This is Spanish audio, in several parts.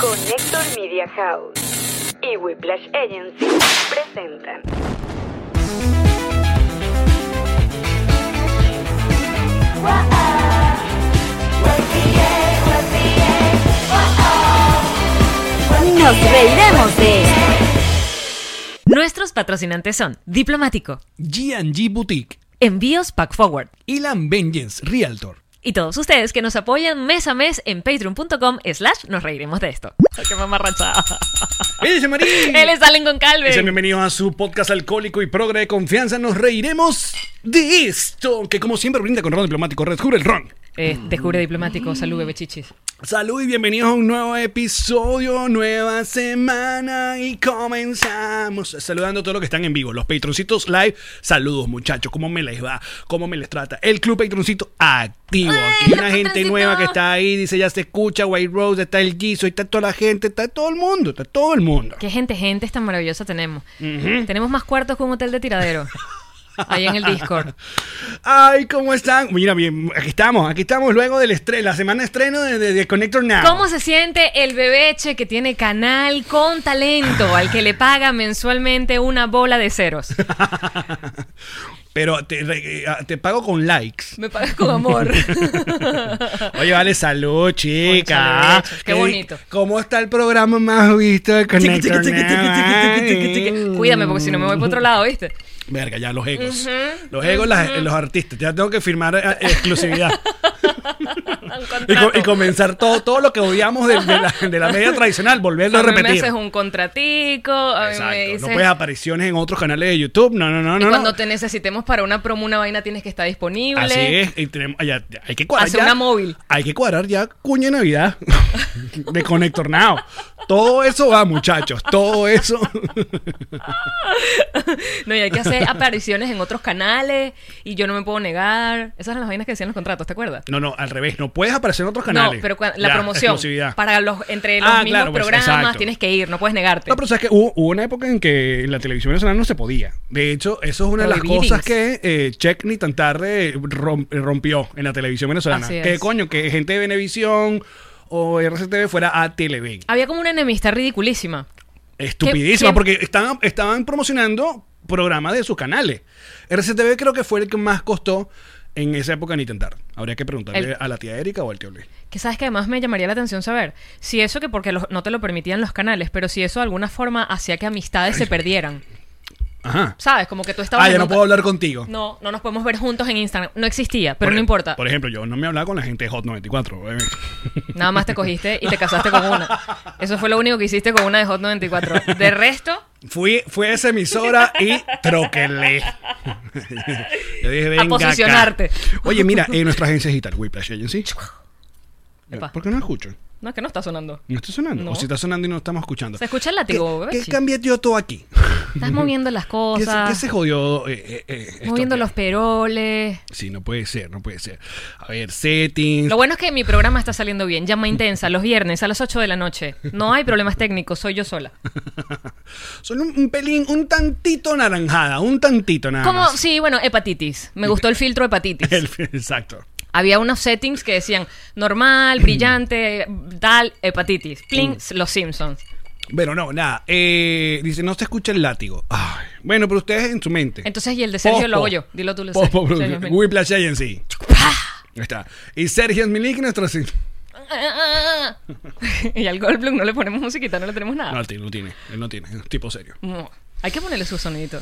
Connector Media House y Whiplash Agency presentan. Nos reiremos de esto. Nuestros patrocinantes son Diplomático, G&G Boutique Envíos Pack Forward y la Vengeance Realtor. Y todos ustedes que nos apoyan mes a mes en patreon.com slash nos reiremos de esto. Ay, ¡Qué mamarrachada! ¡Ella es Marín! Él es Allen con Calve. Sean bienvenidos a su podcast alcohólico y progre de confianza. Nos reiremos de esto, que como siempre brinda con ron diplomático. Redescubre el ron. Eh, descubre Diplomático, salud bebé chichis. Salud y bienvenidos a un nuevo episodio, nueva semana y comenzamos saludando a todos los que están en vivo, los patroncitos live, saludos muchachos, ¿cómo me les va? ¿Cómo me les trata? El club patroncito activo, aquí hay una gente nueva que está ahí, dice ya se escucha, White Rose, está el Giso, está toda la gente, está todo el mundo, está todo el mundo. Qué gente, gente tan maravillosa tenemos. Tenemos más cuartos que un hotel de tiradero. Ahí en el Discord. Ay, ¿cómo están? Mira, bien, aquí estamos, aquí estamos luego del estreno, la semana de estreno de, de- de Connector Now. ¿Cómo se siente el bebeche que tiene canal con talento al que le paga mensualmente una bola de ceros? Pero te, eh, te pago con likes. Me pagas con amor. Oye, vale, salud, chica. Qué Eh, bonito. ¿Cómo está el programa más visto de Connector. Now? Cuídame, porque si no me voy para otro lado, ¿viste? Verga, ya los egos. los egos, las- los artistas. Ya tengo que firmar eh, exclusividad. Y, co- contrato. y comenzar todo, todo lo que odiamos de, de la, de la media tradicional, volverlo a, A mí me repetir. haces un contratico, a mí me dices... No puedes apariciones en otros canales de YouTube. No, no, no, y no. cuando no. te necesitemos para una promo, una vaina, tienes que estar disponible. Así es, y tenemos, ya- ya- hay que cuadrar Hace ya- una móvil. Hay que cuadrar ya cuña de Navidad de Connector Now. Todo eso va, muchachos, todo eso. No, y hay que hacer apariciones en otros canales y yo no me puedo negar. Esas eran las vainas que decían los contratos, ¿te acuerdas? No, no, al revés, no puedes aparecer en otros canales. No, pero cua- la Ya, promoción. exclusividad. Para los, entre los Ah, mismos claro, pues, programas exacto. tienes que ir, no puedes negarte. No, pero sabes que hubo, hubo una época en que la televisión venezolana no se podía. De hecho, eso es una de las cosas que eh, Check ni tan tarde rom- rompió en la televisión venezolana. Así Que coño, que gente de Venevisión o RCTV fuera a Televen. Había como una enemistad ridiculísima. Estupidísima, ¿Qué- qué- porque estaban, estaban promocionando programas de sus canales. RCTV creo que fue el que más costó en esa época en intentar. Habría que preguntarle El- a la tía Erika o al tío Luis. Que sabes que además me llamaría la atención saber si eso que porque los- no te lo permitían los canales, pero si eso de alguna forma hacía que amistades se perdieran. Ajá. ¿Sabes? Como que tú estabas. Ah, ya no puedo hablar contigo. No, no nos podemos ver juntos en Instagram. No existía, pero Por no e- importa. Por ejemplo, yo no me hablaba con la gente de Hot 94. obviamente. Nada más te cogiste y te casaste con una. Eso fue lo único que hiciste con una de Hot 94. De resto, Fui, fui a esa emisora y troquelé. Yo dije, venga A posicionarte. acá. Oye, mira, en nuestra agencia digital, Whiplash Agency. ¿Por qué no escucho? No es que no está sonando. ¿No está sonando? No. ¿O si está sonando y no estamos escuchando? Se escucha el látigo, ¿Qué, ¿qué cambié yo todo aquí? Estás moviendo las ¿Qué, se- cosas, qué se jodió? eh, eh, eh, moviendo aquí? los peroles. Sí, no puede ser, no puede ser. A ver, settings. Lo bueno es que mi programa está saliendo bien. Llama intensa, los viernes a las 8 de la noche. No hay problemas técnicos, soy yo sola. Son un, un pelín, un tantito naranjada, un tantito nada Como, más. sí, bueno, hepatitis. Me gustó el filtro hepatitis. El- exacto. Había unos settings que decían normal, brillante, tal, hepatitis. Pling, los Simpsons. Bueno, no, nada. Eh, dice, no se escucha el látigo. Ay, bueno, pero ustedes en su mente. Entonces, y el de Sergio lo Pospo. hago yo. Dilo tú, Pospo Sergio. Ven. Whiplash Agency. Ahí está. Y Sergio Milik, nuestro... y al Goldblum no le ponemos musiquita, no le tenemos nada. No, él no tiene. Él no tiene. Es un tipo serio. No. Hay que ponerle su sonidito.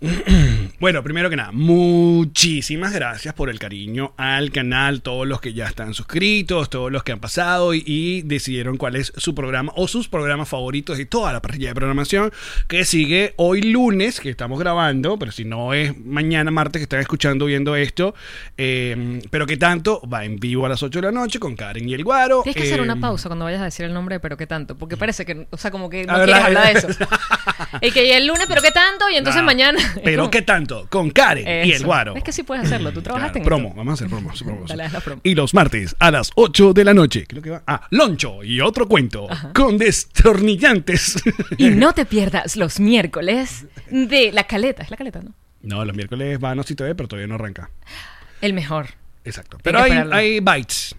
Bueno, primero que nada, muchísimas gracias por el cariño al canal, todos los que ya están suscritos, todos los que han pasado y, y decidieron cuál es su programa o sus programas favoritos y toda la parrilla de programación que sigue hoy lunes, que estamos grabando, pero si no es mañana martes que están escuchando, viendo esto, eh, pero que tanto va en vivo a las 8 de la noche con Karen y el Guaro. Tienes que hacer una pausa cuando vayas a decir el nombre, de pero qué tanto. Porque parece que, o sea, como que no quieres la- hablar de eso. y que el lunes, pero qué tanto, y entonces nah, mañana. Pero qué tanto, con Karen y el. Guaro. Es que sí puedes hacerlo, tú trabajaste Claro, en promo, esto. vamos a hacer promo. su promo. Dale, haz la promo. Y los martes a las 8 de la noche, creo que va. Ah, Loncho y otro cuento con destornillantes. Y no te pierdas los miércoles de la caleta. Es la caleta, ¿no? no, los miércoles va a No Si TV, pero todavía no arranca. El mejor. Exacto. Pero hay, hay bytes.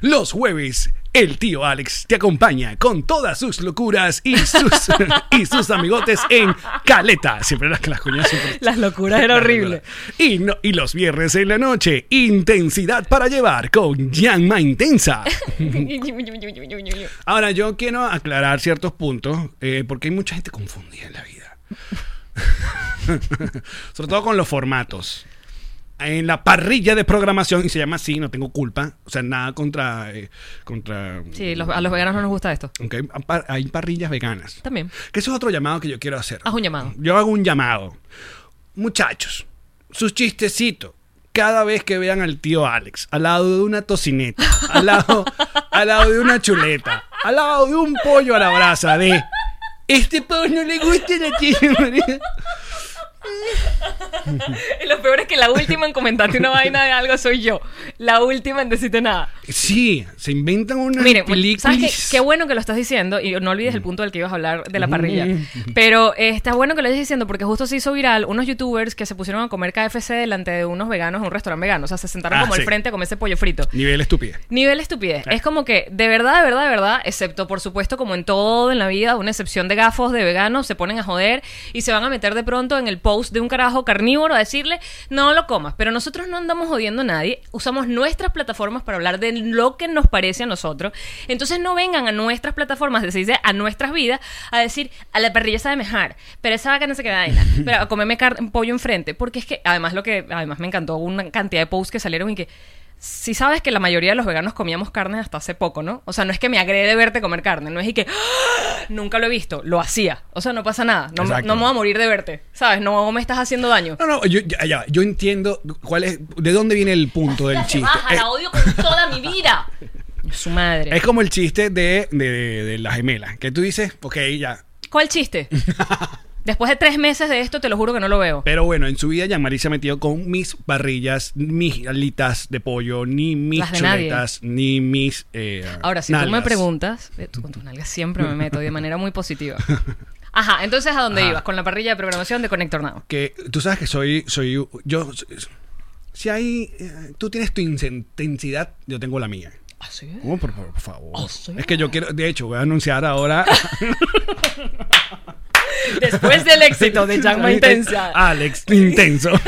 Los jueves El tío Alex te acompaña con todas sus locuras y sus, y sus amigotes en Caleta. Siempre las, las cuñas siempre- Las locuras era horrible. Y, no, y los viernes en la noche, intensidad para llevar con Yanma Intensa. Ahora, yo quiero aclarar ciertos puntos, eh, porque hay mucha gente confundida en la vida. Sobre todo con los formatos. En la parrilla de programación, y se llama así, no tengo culpa. O sea, nada contra. eh, contra Sí, los- a los veganos no nos gusta esto. Ok, hay hay parrillas veganas. También. Que eso es otro llamado que yo quiero hacer. Haz un llamado. Yo hago un llamado. Muchachos, sus chistecitos. Cada vez que vean al tío Alex al lado de una tocineta, al lado, al lado de una chuleta, al lado de un pollo a la brasa de este pollo no le gusta a la tía María. Y lo peor es que la última en comentarte una vaina de algo soy yo. La última en decirte nada. Sí, se inventan unas Miren, películas. ¿sabes qué? Qué bueno que lo estás diciendo y no olvides el punto del que ibas a hablar de la parrilla. Pero eh, está bueno que lo estés diciendo porque justo se hizo viral unos youtubers que se pusieron a comer KFC delante de unos veganos en un restaurante vegano. O sea, se sentaron Ah, como al frente a comerse pollo frito. Nivel estúpido. Nivel estupidez. Es como que, de verdad, de verdad, de verdad, excepto por supuesto, como en todo en la vida, una excepción de gafos de veganos, se ponen a joder y se van a meter de pronto en el post de un carajo carnívoro a decirle, no lo comas. Pero nosotros no andamos jodiendo a nadie, usamos nuestras plataformas para hablar de lo que nos parece a nosotros. Entonces no vengan a nuestras plataformas, decirse a nuestras vidas, a decir, a la parrilla sabe mejor, pero esa vaca no se queda vaina, pero a comerme pollo enfrente. Porque es que, además, lo que, además me encantó una cantidad de posts que salieron y que si sabes que la mayoría de los veganos comíamos carne hasta hace poco, ¿no? O sea, no es que me agrede verte comer carne, no es y que ¡Ah! nunca lo he visto, lo hacía. O sea, no pasa nada, no, me- no me voy a morir de verte, ¿sabes? No me estás haciendo daño. No, no, yo, ya, ya, yo entiendo cuál es, de dónde viene el punto del chiste. baja, Eh, la odio con toda mi vida. Su madre. Es como el chiste de, de, de, de la gemela, que tú dices, ok, ya. ¿Cuál chiste? Después de tres meses de esto, te lo juro que no lo veo. Pero bueno, en su vida Jean-Marie se ha metido con mis parrillas, mis alitas de pollo, ni mis Las de nadie. chuletas, ni mis eh, Ahora, si tú me nalgas. preguntas, eh, tú con tus nalgas siempre me meto de manera muy positiva. Ajá, entonces ¿a dónde Ajá. ibas? Con la parrilla de programación de Connector Now. Que tú sabes que soy, soy yo, si hay, eh, tú tienes tu intensidad, yo tengo la mía. ¿Ah, sí? Por, por- por favor. ¿Ah, sí? Es que yo quiero, de hecho, voy a anunciar ahora. Después del éxito de Llama Intensa. Alex, intenso.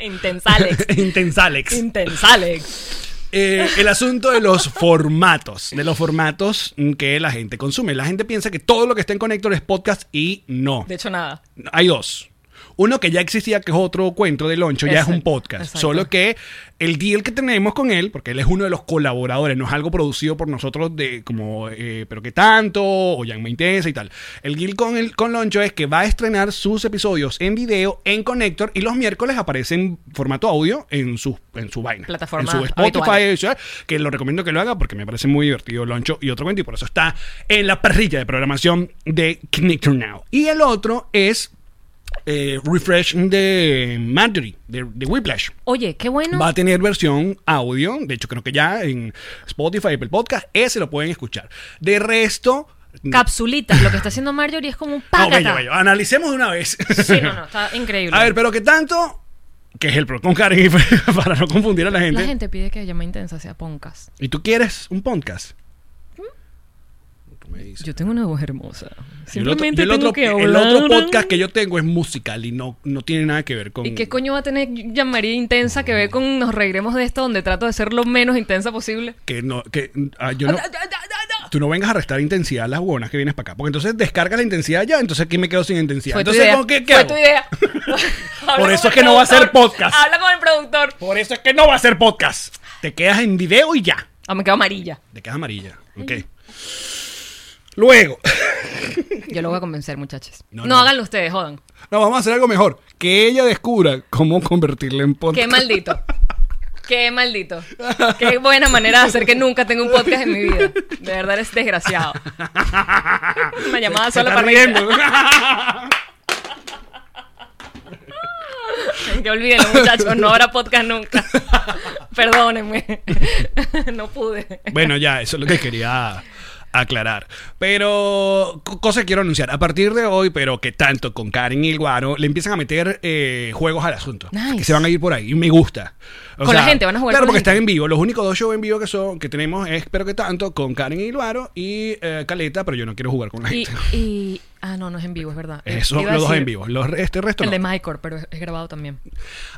Intensalex. Intensalex. Intensalex. Eh, el asunto de los formatos, de los formatos que la gente consume. La gente piensa que todo lo que está en Connector es podcast y no. De hecho, nada. Hay dos. Uno que ya existía, que es otro cuento de Loncho, ya es un podcast. exacto. Solo que el deal que tenemos con él, porque él es uno de los colaboradores, no es algo producido por nosotros de como, eh, pero que tanto, o ya me intensa y tal. El deal con, el, con Loncho es que va a estrenar sus episodios en video en Connector y los miércoles aparece en formato audio en su, en su vaina. Plataforma En su Spotify, habitual. que lo recomiendo que lo haga porque me parece muy divertido Loncho y otro cuento y por eso está en la parrilla de programación de Connector Now. Y el otro es eh, Refresh de Marjorie, de, de Whiplash. Oye, qué bueno. Va a tener versión audio, de hecho creo que ya en Spotify, Apple Podcast, ese lo pueden escuchar. De resto... Capsulitas. Lo que está haciendo Marjorie es como un No, págata. bello, bello. Analicemos de una vez. Sí, no, no, está increíble. A ver, pero que tanto... Que es el pro con Karen para no confundir a la gente. La gente pide que Llama Intensa sea podcast. ¿Y tú quieres un podcast? Me. Yo tengo una voz hermosa. Y el otro- Simplemente y el tengo otro, que el hablar. otro podcast que yo tengo es musical y no, no tiene nada que ver con. ¿Y qué coño va a tener llamaría intensa que ve con Nos reiremos de esto, donde trato de ser lo menos intensa posible? Que no, que ah, yo no. Tú no vengas a restar intensidad a las buenas que vienes para acá. Porque entonces descarga la intensidad ya, entonces aquí me quedo sin intensidad. Fue tu entonces, idea. ¿con ¿qué, qué Fue tu idea. Por eso es el que no va a ser podcast. Habla con el productor. Por eso es que no va a ser podcast. Te quedas en video y ya. Ah, me quedo amarilla. Te quedas amarilla. Ok. Luego. Yo lo voy a convencer, muchachos. No, No, háganlo ustedes, jodan. No, vamos a hacer algo mejor. Que ella descubra cómo convertirle en podcast. Qué maldito. Qué maldito. Qué buena manera de hacer que nunca tenga un podcast en mi vida. De verdad eres desgraciado. Una llamada está para riendo. Que olvídenlo, muchachos. No habrá podcast nunca. Perdónenme. No pude. Bueno, ya, eso es lo que quería aclarar. Pero, co- cosa que quiero anunciar. A partir de hoy, pero que tanto con Karen y el Guaro, le empiezan a meter eh, juegos al asunto. Nice. Que se van a ir por ahí. Y me gusta. O Con la gente, van a jugar Claro, con la porque gente. están en vivo. Los únicos dos shows en vivo que son que tenemos es, pero que tanto, con Karen y el Guaro y eh, Caleta, pero yo no quiero jugar con la Y, gente. y- Ah, no, no es en vivo, es verdad. Eso, Iba a los dos en vivo. Los, este resto El no. de Mycor, pero es, es grabado también.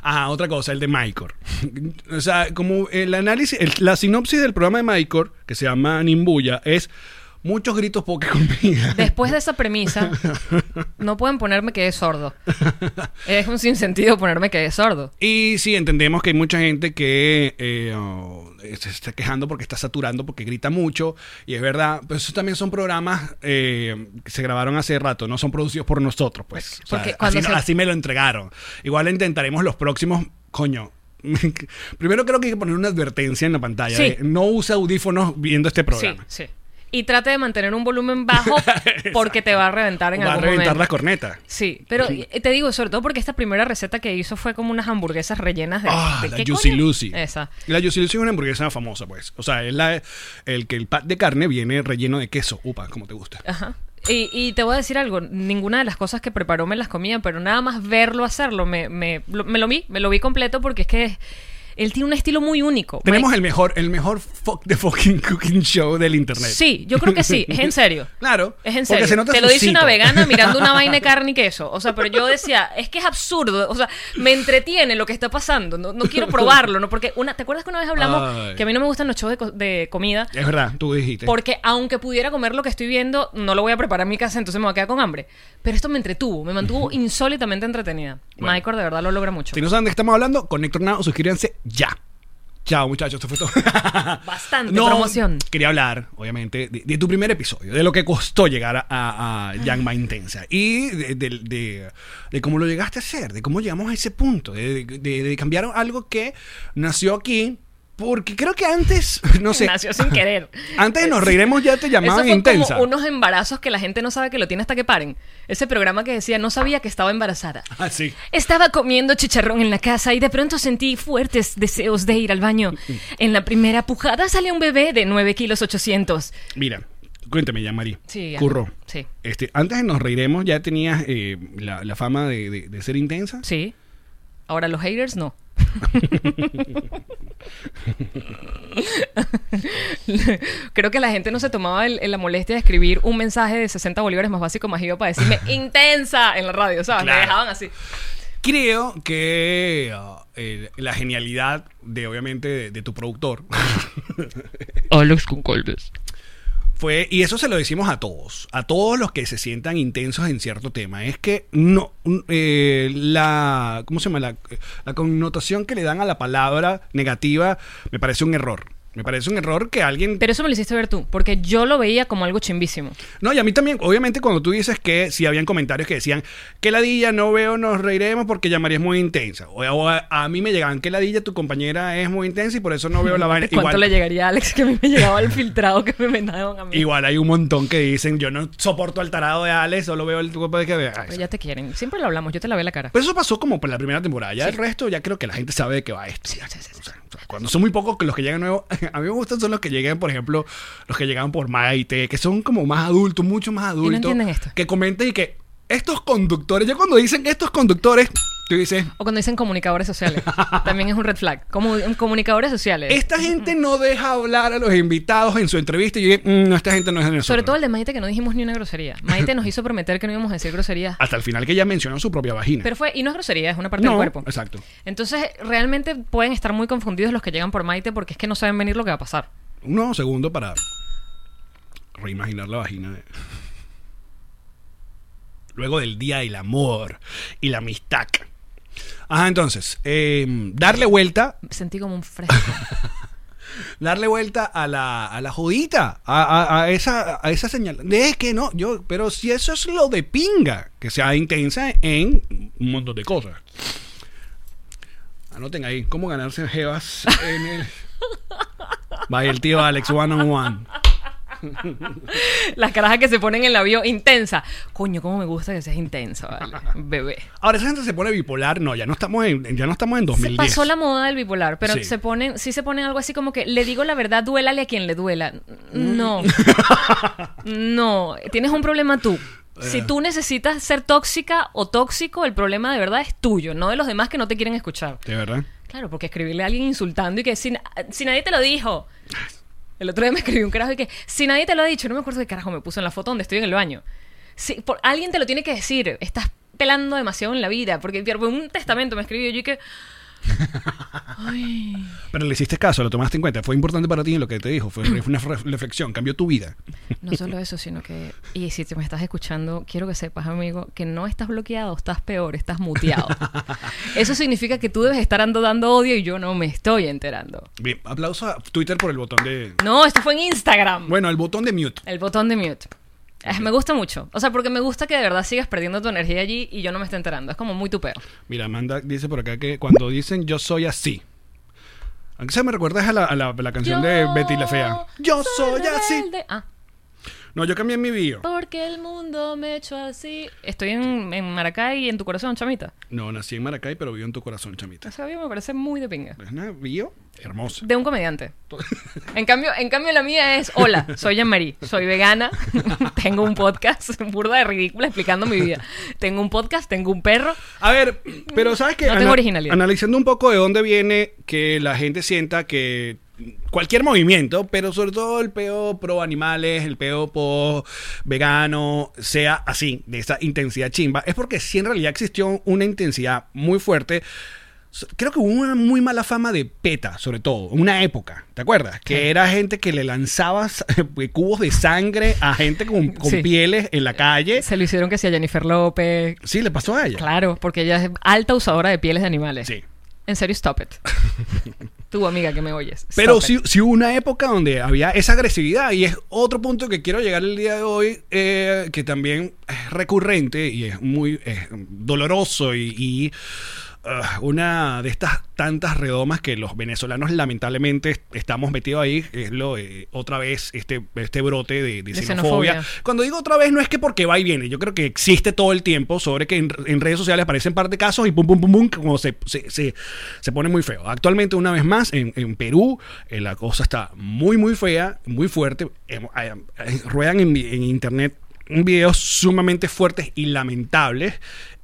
Ah, otra cosa, el de Mycor. o sea, como el análisis, el- la sinopsis del programa de Mycor, que se llama Nimbuya, es muchos gritos, poca comida. Después de esa premisa, no pueden ponerme que es sordo. Es un sinsentido ponerme que es sordo. Y sí, entendemos que hay mucha gente que eh, oh, se está quejando porque está saturando, porque grita mucho. Y es verdad, pero esos también son programas eh, que se grabaron hace rato, no son producidos por nosotros, pues. O sea, así, se- así me lo entregaron. Igual intentaremos los próximos, coño. Primero creo que hay que poner una advertencia en la pantalla. Sí. de, no use audífonos viendo este Sí, programa. sí. Y trate de mantener un volumen bajo porque te va a reventar en Va a algún reventar momento. las cornetas. Sí, pero eh, te digo, sobre todo porque esta primera receta que hizo fue como unas hamburguesas rellenas de. Ah, ¿de la qué Juicy coño? Lucy. Esa. La Juicy Lucy es una hamburguesa famosa, pues. O sea, es la, el que el pat de carne viene relleno de queso. Upa, como te gusta. Ajá. Y, y te voy a decir algo, ninguna de las cosas que preparó me las comía, pero nada más verlo hacerlo, me, me, lo, me lo vi, me lo vi completo porque es que él tiene un estilo muy único. Tenemos Mike- el mejor, el mejor fuck the fucking cooking show del internet. Sí, yo creo que sí, es en serio. Claro. Es en porque serio. se nota Te lo dice una vegana mirando una vaina de carne y queso. O sea, pero yo decía, es que es absurdo. O sea, me entretiene lo que está pasando. No, no quiero probarlo, ¿no? Porque una, ¿te acuerdas que una vez hablamos Ay. que a mí no me gustan los shows de, co- de comida? Es verdad, tú dijiste. Porque aunque pudiera comer lo que estoy viendo, no lo voy a preparar en mi casa, entonces me voy a quedar con hambre. Pero esto me entretuvo, me mantuvo insólitamente entretenida. Bueno. Michael de verdad lo logra mucho. Si no saben de qué estamos hablando, Connector Now, suscríbanse ya. Chao, muchachos, esto fue todo. Bastante promoción. Quería hablar, obviamente, de, de tu primer episodio, de lo que costó llegar a, a, Intensa y de, de- cómo lo llegaste a hacer, de cómo llegamos a ese punto, de, de- de cambiar algo que nació aquí. Porque creo que antes, no sé. Nació sin querer. Antes de nos reiremos ya te Eso llamaban fue intensa. como unos embarazos que la gente no sabe que lo tiene hasta que paren. Ese programa que decía, no sabía que estaba embarazada. Ah, sí. Estaba comiendo chicharrón en la casa y de pronto sentí fuertes deseos de ir al baño. En la primera pujada sale un bebé de 9 kilos 800. Mira, cuéntame ya, Mari. Sí. Curro. Sí. Este, antes de nos reiremos, ya tenías eh, la, la fama de, de- de ser intensa. Sí. Ahora los haters no. Creo que la gente no se tomaba el- el- la molestia de escribir un mensaje de 60 bolívares más básico más iba para decirme intensa en la radio, ¿sabes? Claro. Me dejaban así. Creo que eh, la genialidad de, obviamente, de, de tu productor Alex con Colbes. Fue, y eso se lo decimos a todos, a todos los que se sientan intensos en cierto tema, es que no, mm, eh, la, ¿cómo se llama? La, la connotación que le dan a la palabra negativa me parece un error. Me parece un error que alguien Pero eso me lo hiciste ver tú, porque yo lo veía como algo chimbísimo. No, y a mí también, obviamente, cuando tú dices que si habían comentarios que decían que ladilla no veo, nos reiremos porque ya María es muy intensa. O, o a, a mí me llegaban que ladilla tu compañera es muy intensa y por eso no veo la vaina. ¿Cuánto Igual, le llegaría a Alex que a mí me llegaba el filtrado que me mandaban a mí? igual hay un montón que dicen yo no soporto al tarado de Alex, solo veo el tipo de que vea. Pero ya te quieren. Siempre lo hablamos, yo te lavé la cara. Pero eso pasó como por la primera temporada. Ya el resto, ya creo que la gente sabe de qué va esto. Sí, sí, sí, sí. O sea, o sea, cuando son muy pocos que los que llegan nuevos, a mí me gustan son los que llegan, por ejemplo, los que llegan por Maite, que son como más adultos, mucho más adultos. entienden esto. Que comenten y que estos conductores, ya cuando dicen estos conductores, tú dices, O cuando dicen comunicadores sociales. También es un red flag. Como comunicadores sociales. esta gente no deja hablar a los invitados en su entrevista y yo dije, "Mm, no, esta gente no es de nosotros. Sobre todo el de Maite que no dijimos ni una grosería. Maite nos hizo prometer que no íbamos a decir groserías. Hasta el final que ella mencionó su propia vagina. Pero fue, y no es grosería, es una parte no, del cuerpo. exacto. Entonces, realmente pueden estar muy confundidos los que llegan por Maite porque es que no saben venir lo que va a pasar. Un segundo para reimaginar la vagina. de- Luego del día del amor y la amistad. Ajá, entonces, eh, darle vuelta, Sentí como un fresco. darle vuelta a la, a la jodita, a, a- a esa, a esa señal. De que no, yo, pero si eso es lo de pinga, que sea intensa en un montón de cosas. Anoten ahí, cómo ganarse jevas en el... El tío Alex One on One. Las carajas que se ponen en la bio intensa. Coño, cómo me gusta que seas intensa, vale. Bebé. Ahora, esa gente se pone bipolar. No, ya no estamos en, ya no estamos en Se 2010. pasó la moda del bipolar, pero Sí. se ponen, sí se ponen algo así como que le digo la verdad, duélale a quien le duela. No. no. Tienes un problema tú. Si tú necesitas ser tóxica o tóxico, el problema de verdad es tuyo, no de los demás que no te quieren escuchar. De verdad. Claro, porque escribirle a alguien insultando y que si, si nadie te lo dijo. El otro día me escribió un carajo y que si nadie te lo ha dicho, no me acuerdo qué carajo me puso en la foto donde estoy en el baño. Si, por, alguien te lo tiene que decir. Estás pelando demasiado en la vida. Porque por un testamento me escribió yo y que. Ay. Pero le hiciste caso, lo tomaste en cuenta. Fue importante para ti en lo que te dijo. Fue una re- reflexión, cambió tu vida. No solo eso, sino que. Y si te me estás escuchando, quiero que sepas, amigo, que no estás bloqueado, estás peor, estás muteado. Eso significa que tú debes estar ando dando odio y yo no me estoy enterando. Bien, aplauso a Twitter por el botón de. No, esto fue en Instagram. Bueno, el botón de mute. El botón de mute. Eh, me gusta mucho. O sea, porque me gusta que de verdad sigas perdiendo tu energía allí y yo no me esté enterando. Es como muy tupeo. Mira, Amanda dice por acá que cuando dicen yo soy así. Aunque se me recuerdas a la, a la- a la canción de Betty la Fea. Yo soy así. Ah, No, yo cambié mi bio. porque el mundo me echó así. Estoy en, en Maracay y en tu corazón, chamita. No, nací en Maracay, pero vivo en tu corazón, chamita. Esa bio me parece muy de pinga. Es una bio hermosa. De un comediante. En cambio, en cambio la mía es, hola, soy Jean-Marie, soy vegana, tengo un podcast, burda de ridícula explicando mi vida. Tengo un podcast, tengo un perro. A ver, pero ¿sabes qué? No tengo originalidad. Analizando un poco de dónde viene que la gente sienta que cualquier movimiento, pero sobre todo el peo pro animales, el peo pro vegano, sea así, de esa intensidad chimba, es porque sí en realidad existió una intensidad muy fuerte. Creo que hubo una muy mala fama de PETA, sobre todo, una época, ¿te acuerdas? Que era gente que le lanzaba sa- cubos de sangre a gente con, con Sí. pieles en la calle. Se lo hicieron que sea Jennifer López. Sí, le pasó a ella. Claro, porque ella es alta usadora de pieles de animales. Sí. En serio, stop it. amiga que me oyes. Pero sí, sí hubo una época donde había esa agresividad y es otro punto que quiero llegar el día de hoy eh, que también es recurrente y es muy doloroso y, y, ah, una de estas tantas redomas que los venezolanos lamentablemente est- estamos metidos ahí es lo eh, otra vez este, este brote de, de De xenofobia. xenofobia. Cuando digo otra vez no es que porque va y viene, yo creo que existe todo el tiempo sobre que en, en redes sociales aparecen par de casos y pum pum pum pum como se, se, se, se pone muy feo. Actualmente una vez más en, en Perú eh, la cosa está muy muy fea, muy fuerte. Eh, ruedan en, en internet videos sumamente fuertes y lamentables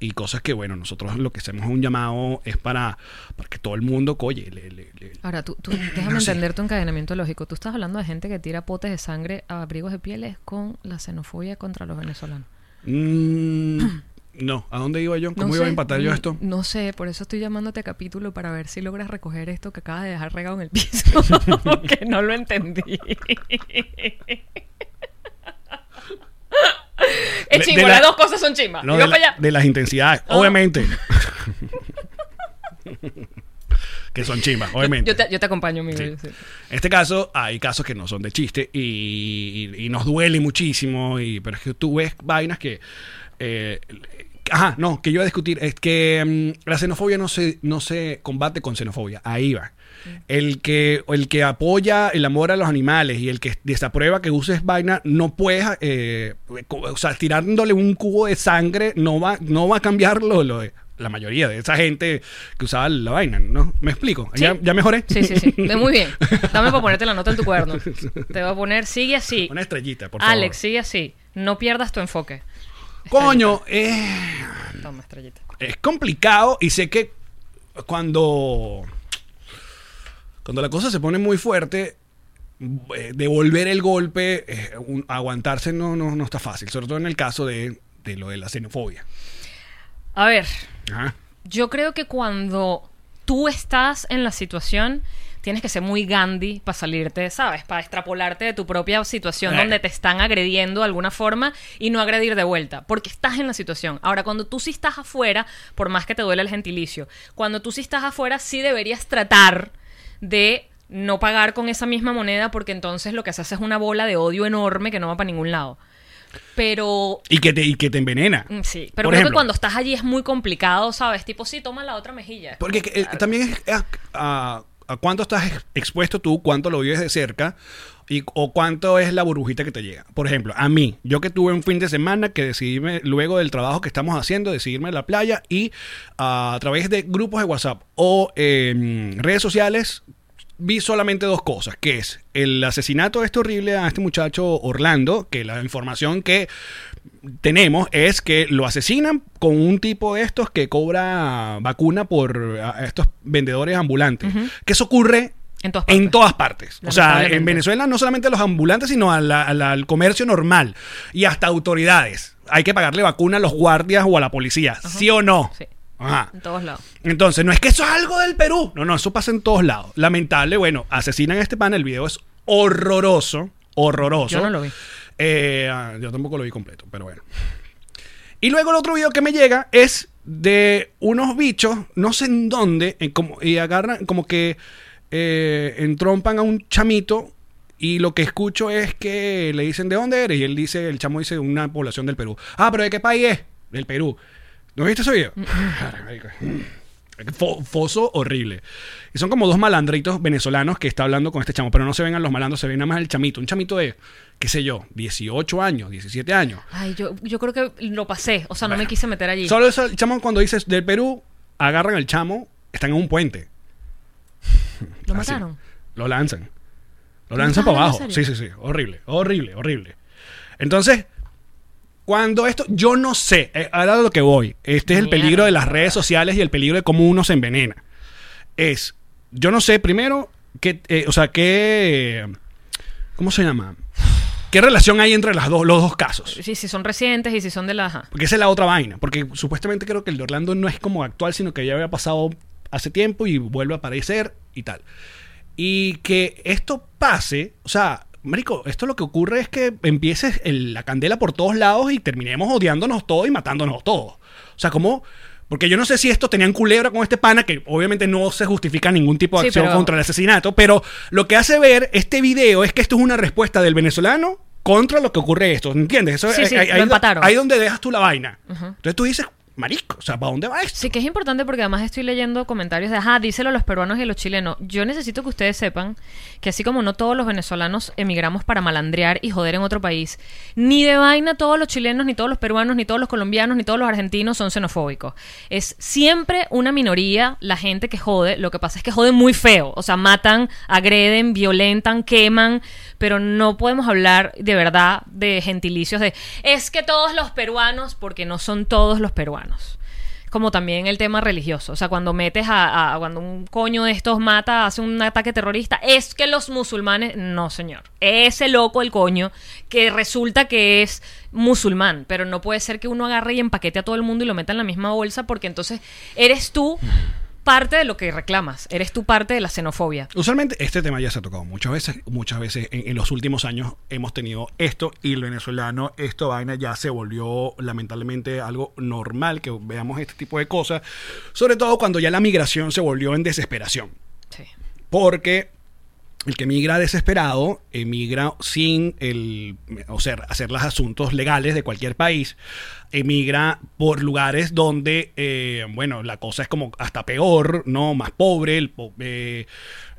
y cosas que bueno nosotros lo que hacemos un llamado es para, para que todo el mundo coye le- le- le- Ahora, tú, tú- déjame No sé. entender tu encadenamiento lógico. Tú estás hablando de gente que tira potes de sangre a abrigos de pieles con la xenofobia contra los venezolanos. Mm, no ¿a dónde iba yo? ¿cómo No iba a empatar yo esto? No sé, por eso estoy llamándote a capítulo para ver si logras recoger esto que acabas de dejar regado en el piso. que no lo entendí. es chimbo, las la- dos cosas son chimbas. No, de, la- de las intensidades, Ah. obviamente. que son chimbas, obviamente. Yo te, yo te acompaño. Sí. sé. En este caso, hay casos que no son de chiste y, y- y nos duele muchísimo, y, pero es que tú ves vainas que... eh, ajá, no, que yo iba a discutir es que mm, la xenofobia no se, no se combate con xenofobia, ahí va. El que, el que apoya el amor a los animales y el que desaprueba que uses vaina no puede, eh, o sea, tirándole un cubo de sangre no va, no va a cambiarlo lo de la mayoría de esa gente que usaba la vaina, ¿no? ¿Me explico? Sí. ¿Ya, mejoré? Sí, sí, sí. Muy bien. Dame para ponerte la nota en tu cuaderno. Te voy a poner, sigue así. Una estrellita, por favor. Alex, sigue así. No pierdas tu enfoque. Coño, eh, Toma, estrellita. es complicado y sé que cuando cuando la cosa se pone muy fuerte eh, devolver el golpe eh, un- aguantarse no, no, no está fácil sobre todo en el caso de, de lo de la xenofobia A ver, Ajá. yo creo que cuando tú estás en la situación, tienes que ser muy Gandhi para salirte, ¿sabes? Para extrapolarte de tu propia situación Eh. donde te están agrediendo de alguna forma y no agredir de vuelta, porque estás en la situación. Ahora, cuando tú sí estás afuera, por más que te duele el gentilicio, cuando tú sí estás afuera, sí deberías tratar de no pagar con esa misma moneda porque entonces lo que haces es una bola de odio enorme que no va para ningún lado. Pero y que te y que te envenena Mm, Sí, pero Por creo que cuando estás allí es muy complicado, ¿sabes? Tipo, sí, toma la otra mejilla. Porque que, eh, también es a, a- a cuánto estás ex- expuesto tú, cuánto lo vives de cerca, Y, o cuánto es la burbujita que te llega. Por ejemplo, a mí, yo que tuve un fin de semana que decidíme, luego del trabajo que estamos haciendo, decidirme en la playa y ah, a través de grupos de WhatsApp o eh, redes sociales, vi solamente dos cosas, que es el asesinato de este horrible a este muchacho Orlando, que la información que tenemos es que lo asesinan con un tipo de estos que cobra vacuna por a estos vendedores ambulantes. Que eso ocurre En todas partes. en todas partes. O sea, en. Venezuela no solamente a los ambulantes, sino a la- a la- al comercio normal y hasta autoridades. Hay que pagarle vacuna a los guardias o a la policía, ¿sí o no? Sí. Ajá. En todos lados. Entonces, no es que eso es algo del Perú. No, no, eso pasa en todos lados. Lamentable, bueno, asesinan a este pan. El video es horroroso. Horroroso. Yo no lo vi. Eh, ah, yo tampoco lo vi completo, pero bueno. Y luego el otro video que me llega es de unos bichos, no sé en dónde, en como, y agarran como que eh, entrompan a un chamito. Y lo que escucho es que le dicen de dónde eres. Y él dice, el chamo dice una población del Perú. Ah, pero ¿de qué país es? Del Perú. ¿No viste ese video? Foso horrible. Y son como dos malandritos venezolanos que está hablando con este chamo, pero no se ven a los malandros, se ven nada más el chamito. Un chamito de, qué sé yo, 18 años, 17 años. Ay, yo, yo creo que lo pasé. O sea, no me quise meter allí. Solo eso, el chamo cuando dices del Perú, agarran al chamo, están en un puente. ¿Lo Así. mataron? Lo lanzan. Lo ¿Me lanzan para abajo. Sí, sí, sí. Horrible, horrible, horrible. Entonces, cuando esto, yo no sé, eh, ahora lo que voy, este es el Mierda. peligro de las redes sociales y el peligro de cómo uno se envenena. Es, yo no sé, primero, que, o sea, qué, ¿cómo se llama? ¿Qué relación hay entre las dos, los dos casos? Sí, si son recientes y si son de la... ajá. Porque esa es la otra vaina. Porque supuestamente creo que el de Orlando no es como actual, sino que ya había pasado hace tiempo y vuelve a aparecer y tal. Y que esto pase, o sea, Marico, esto lo que ocurre es que empiece el- la candela por todos lados y terminemos odiándonos todos y matándonos todos. O sea, como. Porque yo no sé si estos tenían culebra con este pana, que obviamente no se justifica ningún tipo de Sí, acción pero- contra el asesinato, pero lo que hace ver este video es que esto es una respuesta del venezolano contra lo que ocurre esto. ¿Entiendes? Eso Sí, es- sí, ahí- lo ahí- empataron. Ahí donde dejas tú la vaina. Entonces tú dices, marico, o sea, ¿para dónde va esto? Sí, que es importante porque además estoy leyendo comentarios de, ajá, díselo a los peruanos y a los chilenos. Yo necesito que ustedes sepan que así como no todos los venezolanos emigramos para malandrear y joder en otro país, ni de vaina todos los chilenos, ni todos los peruanos, ni todos los colombianos, ni todos los argentinos son xenofóbicos. Es siempre una minoría la gente que jode. Lo que pasa es que joden muy feo. O sea, matan, agreden, violentan, queman, pero no podemos hablar de verdad de gentilicios de, es que todos los peruanos, porque no son todos los peruanos. Como también el tema religioso. O sea, cuando metes a, a- cuando un coño de estos mata, hace un ataque terrorista, es que los musulmanes, no señor, ese loco el coño que resulta que es musulmán, pero no puede ser que uno agarre y empaquete a todo el mundo y lo meta en la misma bolsa porque entonces eres tú parte de lo que reclamas, eres tú parte de la xenofobia. Usualmente este tema ya se ha tocado muchas veces, muchas veces en, en los últimos años hemos tenido esto y el venezolano, esto vaina ya se volvió lamentablemente algo normal que veamos este tipo de cosas, sobre todo cuando ya la migración se volvió en desesperación, Sí. porque el que migra desesperado emigra sin el, o sea, hacer los asuntos legales de cualquier país, emigra por lugares donde, eh, bueno, la cosa es como hasta peor, ¿no? Más pobre, el eh,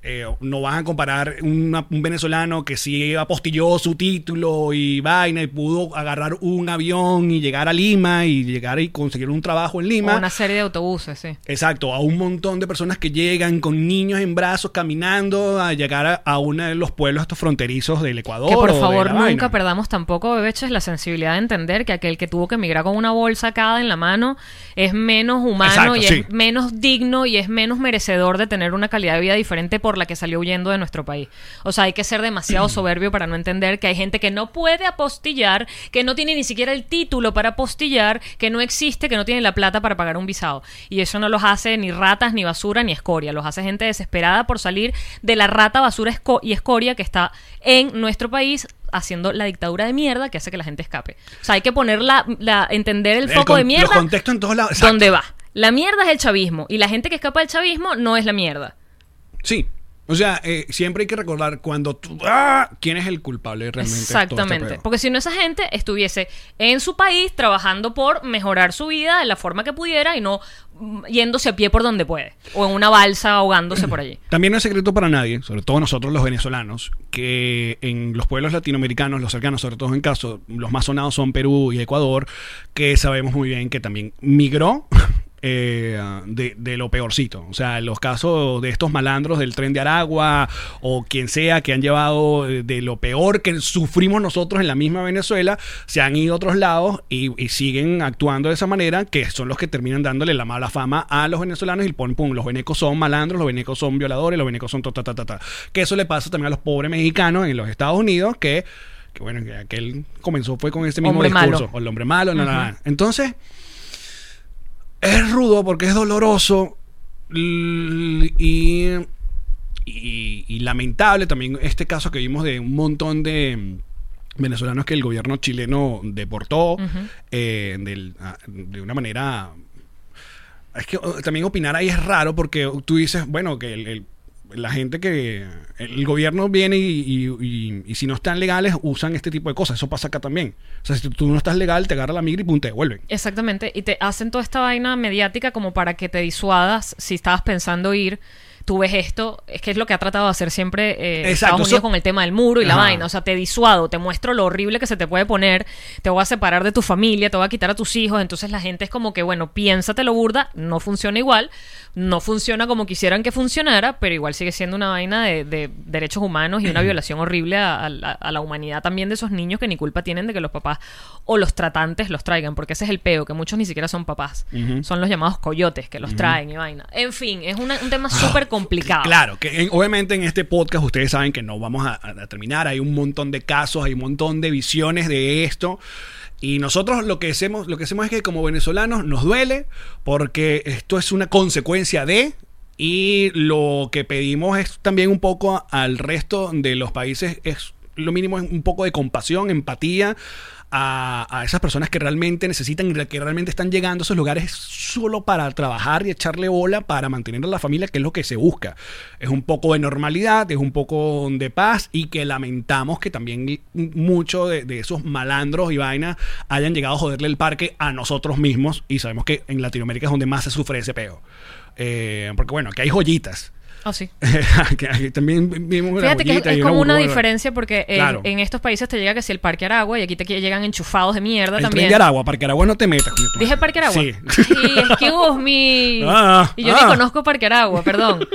eh, no van a comparar una- un venezolano que sí apostilló su título y vaina y pudo agarrar un avión y llegar a Lima y llegar y conseguir un trabajo en Lima. O una serie de autobuses, sí. Exacto, a un montón de personas que llegan con niños en brazos caminando a llegar a, a uno de los pueblos estos fronterizos del Ecuador. Que por favor nunca vaina. perdamos tampoco, bebeches, la sensibilidad de entender que aquel que tuvo que emigrar con una bolsa cada en la mano es menos humano Exacto, y sí. es menos digno y es menos merecedor de tener una calidad de vida diferente por la que salió huyendo de nuestro país. O sea, hay que ser demasiado soberbio para no entender que hay gente que no puede apostillar, que no tiene ni siquiera el título para apostillar, que no existe, que no tiene la plata para pagar un visado. Y eso no los hace ni ratas, ni basura, ni escoria. Los hace gente desesperada por salir de la rata, basura esco- y escoria que está en nuestro país haciendo la dictadura de mierda que hace que la gente escape. O sea, hay que poner la, la- entender el El foco de mierda Los contextos en todos lados. exacto. dónde va. La mierda es el chavismo y la gente que escapa del chavismo no es la mierda. Sí. O sea, eh, siempre hay que recordar cuando tú... ¡Ah! ¿Quién es el culpable realmente? todo este Exactamente. Porque si no, esa gente estuviese en su país trabajando por mejorar su vida de la forma que pudiera y no mm, yéndose a pie por donde puede. O en una balsa ahogándose por allí. También no es secreto para nadie, sobre todo nosotros los venezolanos, que en los pueblos latinoamericanos, los cercanos, sobre todo en caso, los más sonados son Perú y Ecuador, que sabemos muy bien que también migró eh, de, de lo peorcito. O sea, los casos de estos malandros del tren de Aragua o quien sea que han llevado eh, de lo peor que sufrimos nosotros en la misma Venezuela, se han ido a otros lados y, y siguen actuando de esa manera, que son los que terminan dándole la mala fama a los venezolanos y ponen, pum, los venecos son malandros, los venecos son violadores, los venecos son ta, ta, ta, ta. Que eso le pasa también a los pobres mexicanos en los Estados Unidos, que, que bueno, que aquel comenzó fue con ese mismo Hombre discurso. malo. O el hombre malo, no, no, no. Entonces, es rudo porque es doloroso y, y- y lamentable también este caso que vimos de un montón de venezolanos que el gobierno chileno deportó eh, del- a- de una manera es que oh, también opinar ahí es raro porque tú dices, bueno, que el- el- la gente que el gobierno viene y, y- y- y si no están legales usan este tipo de cosas. Eso pasa acá también. O sea, si tú no estás legal, te agarra la migra y pum, te devuelven. Exactamente. Y te hacen toda esta vaina mediática como para que te disuadas si estabas pensando ir. Tú ves esto, es que es lo que ha tratado de hacer siempre eh, Estados Unidos con el tema del muro y la vaina. O sea, te disuado, te muestro lo horrible que se te puede poner, te voy a separar de tu familia, te voy a quitar a tus hijos. Entonces la gente es como que, bueno, piénsatelo burda, no funciona igual, no funciona como quisieran que funcionara, pero igual sigue siendo una vaina de, de derechos humanos y una violación horrible a, a la- a la humanidad también de esos niños que ni culpa tienen de que los papás o los tratantes los traigan, porque ese es el peo, que muchos ni siquiera son papás, son los llamados coyotes que los traen y vaina. En fin, es una- un tema súper Claro, que en- obviamente en este podcast ustedes saben que no vamos a, a- a terminar. Hay un montón de casos, hay un montón de visiones de esto. Y nosotros lo que hacemos, lo que hacemos es que como venezolanos nos duele porque esto es una consecuencia de y lo que pedimos es también un poco al resto de los países es lo mínimo es un poco de compasión, empatía a, esas personas que realmente necesitan y que realmente están llegando a esos lugares solo para trabajar y echarle bola para mantener a la familia, que es lo que se busca. Es un poco de normalidad, es un poco de paz y que lamentamos que también muchos de, esos malandros y vainas hayan llegado a joderle el parque a nosotros mismos y sabemos que en Latinoamérica es donde más se sufre ese peo. Eh, porque bueno, que hay joyitas. Oh, sí. Que hay- también vimos Fíjate que es, es y como una diferencia porque en, Claro. en estos países te llega que si el Parque Aragua y aquí te llegan enchufados de mierda El también. de Aragua, Parque Aragua no te metas. Dije. Parque Aragua. Sí. Sí, excuse me. Ah, y yo ah. ni conozco Parque Aragua, perdón.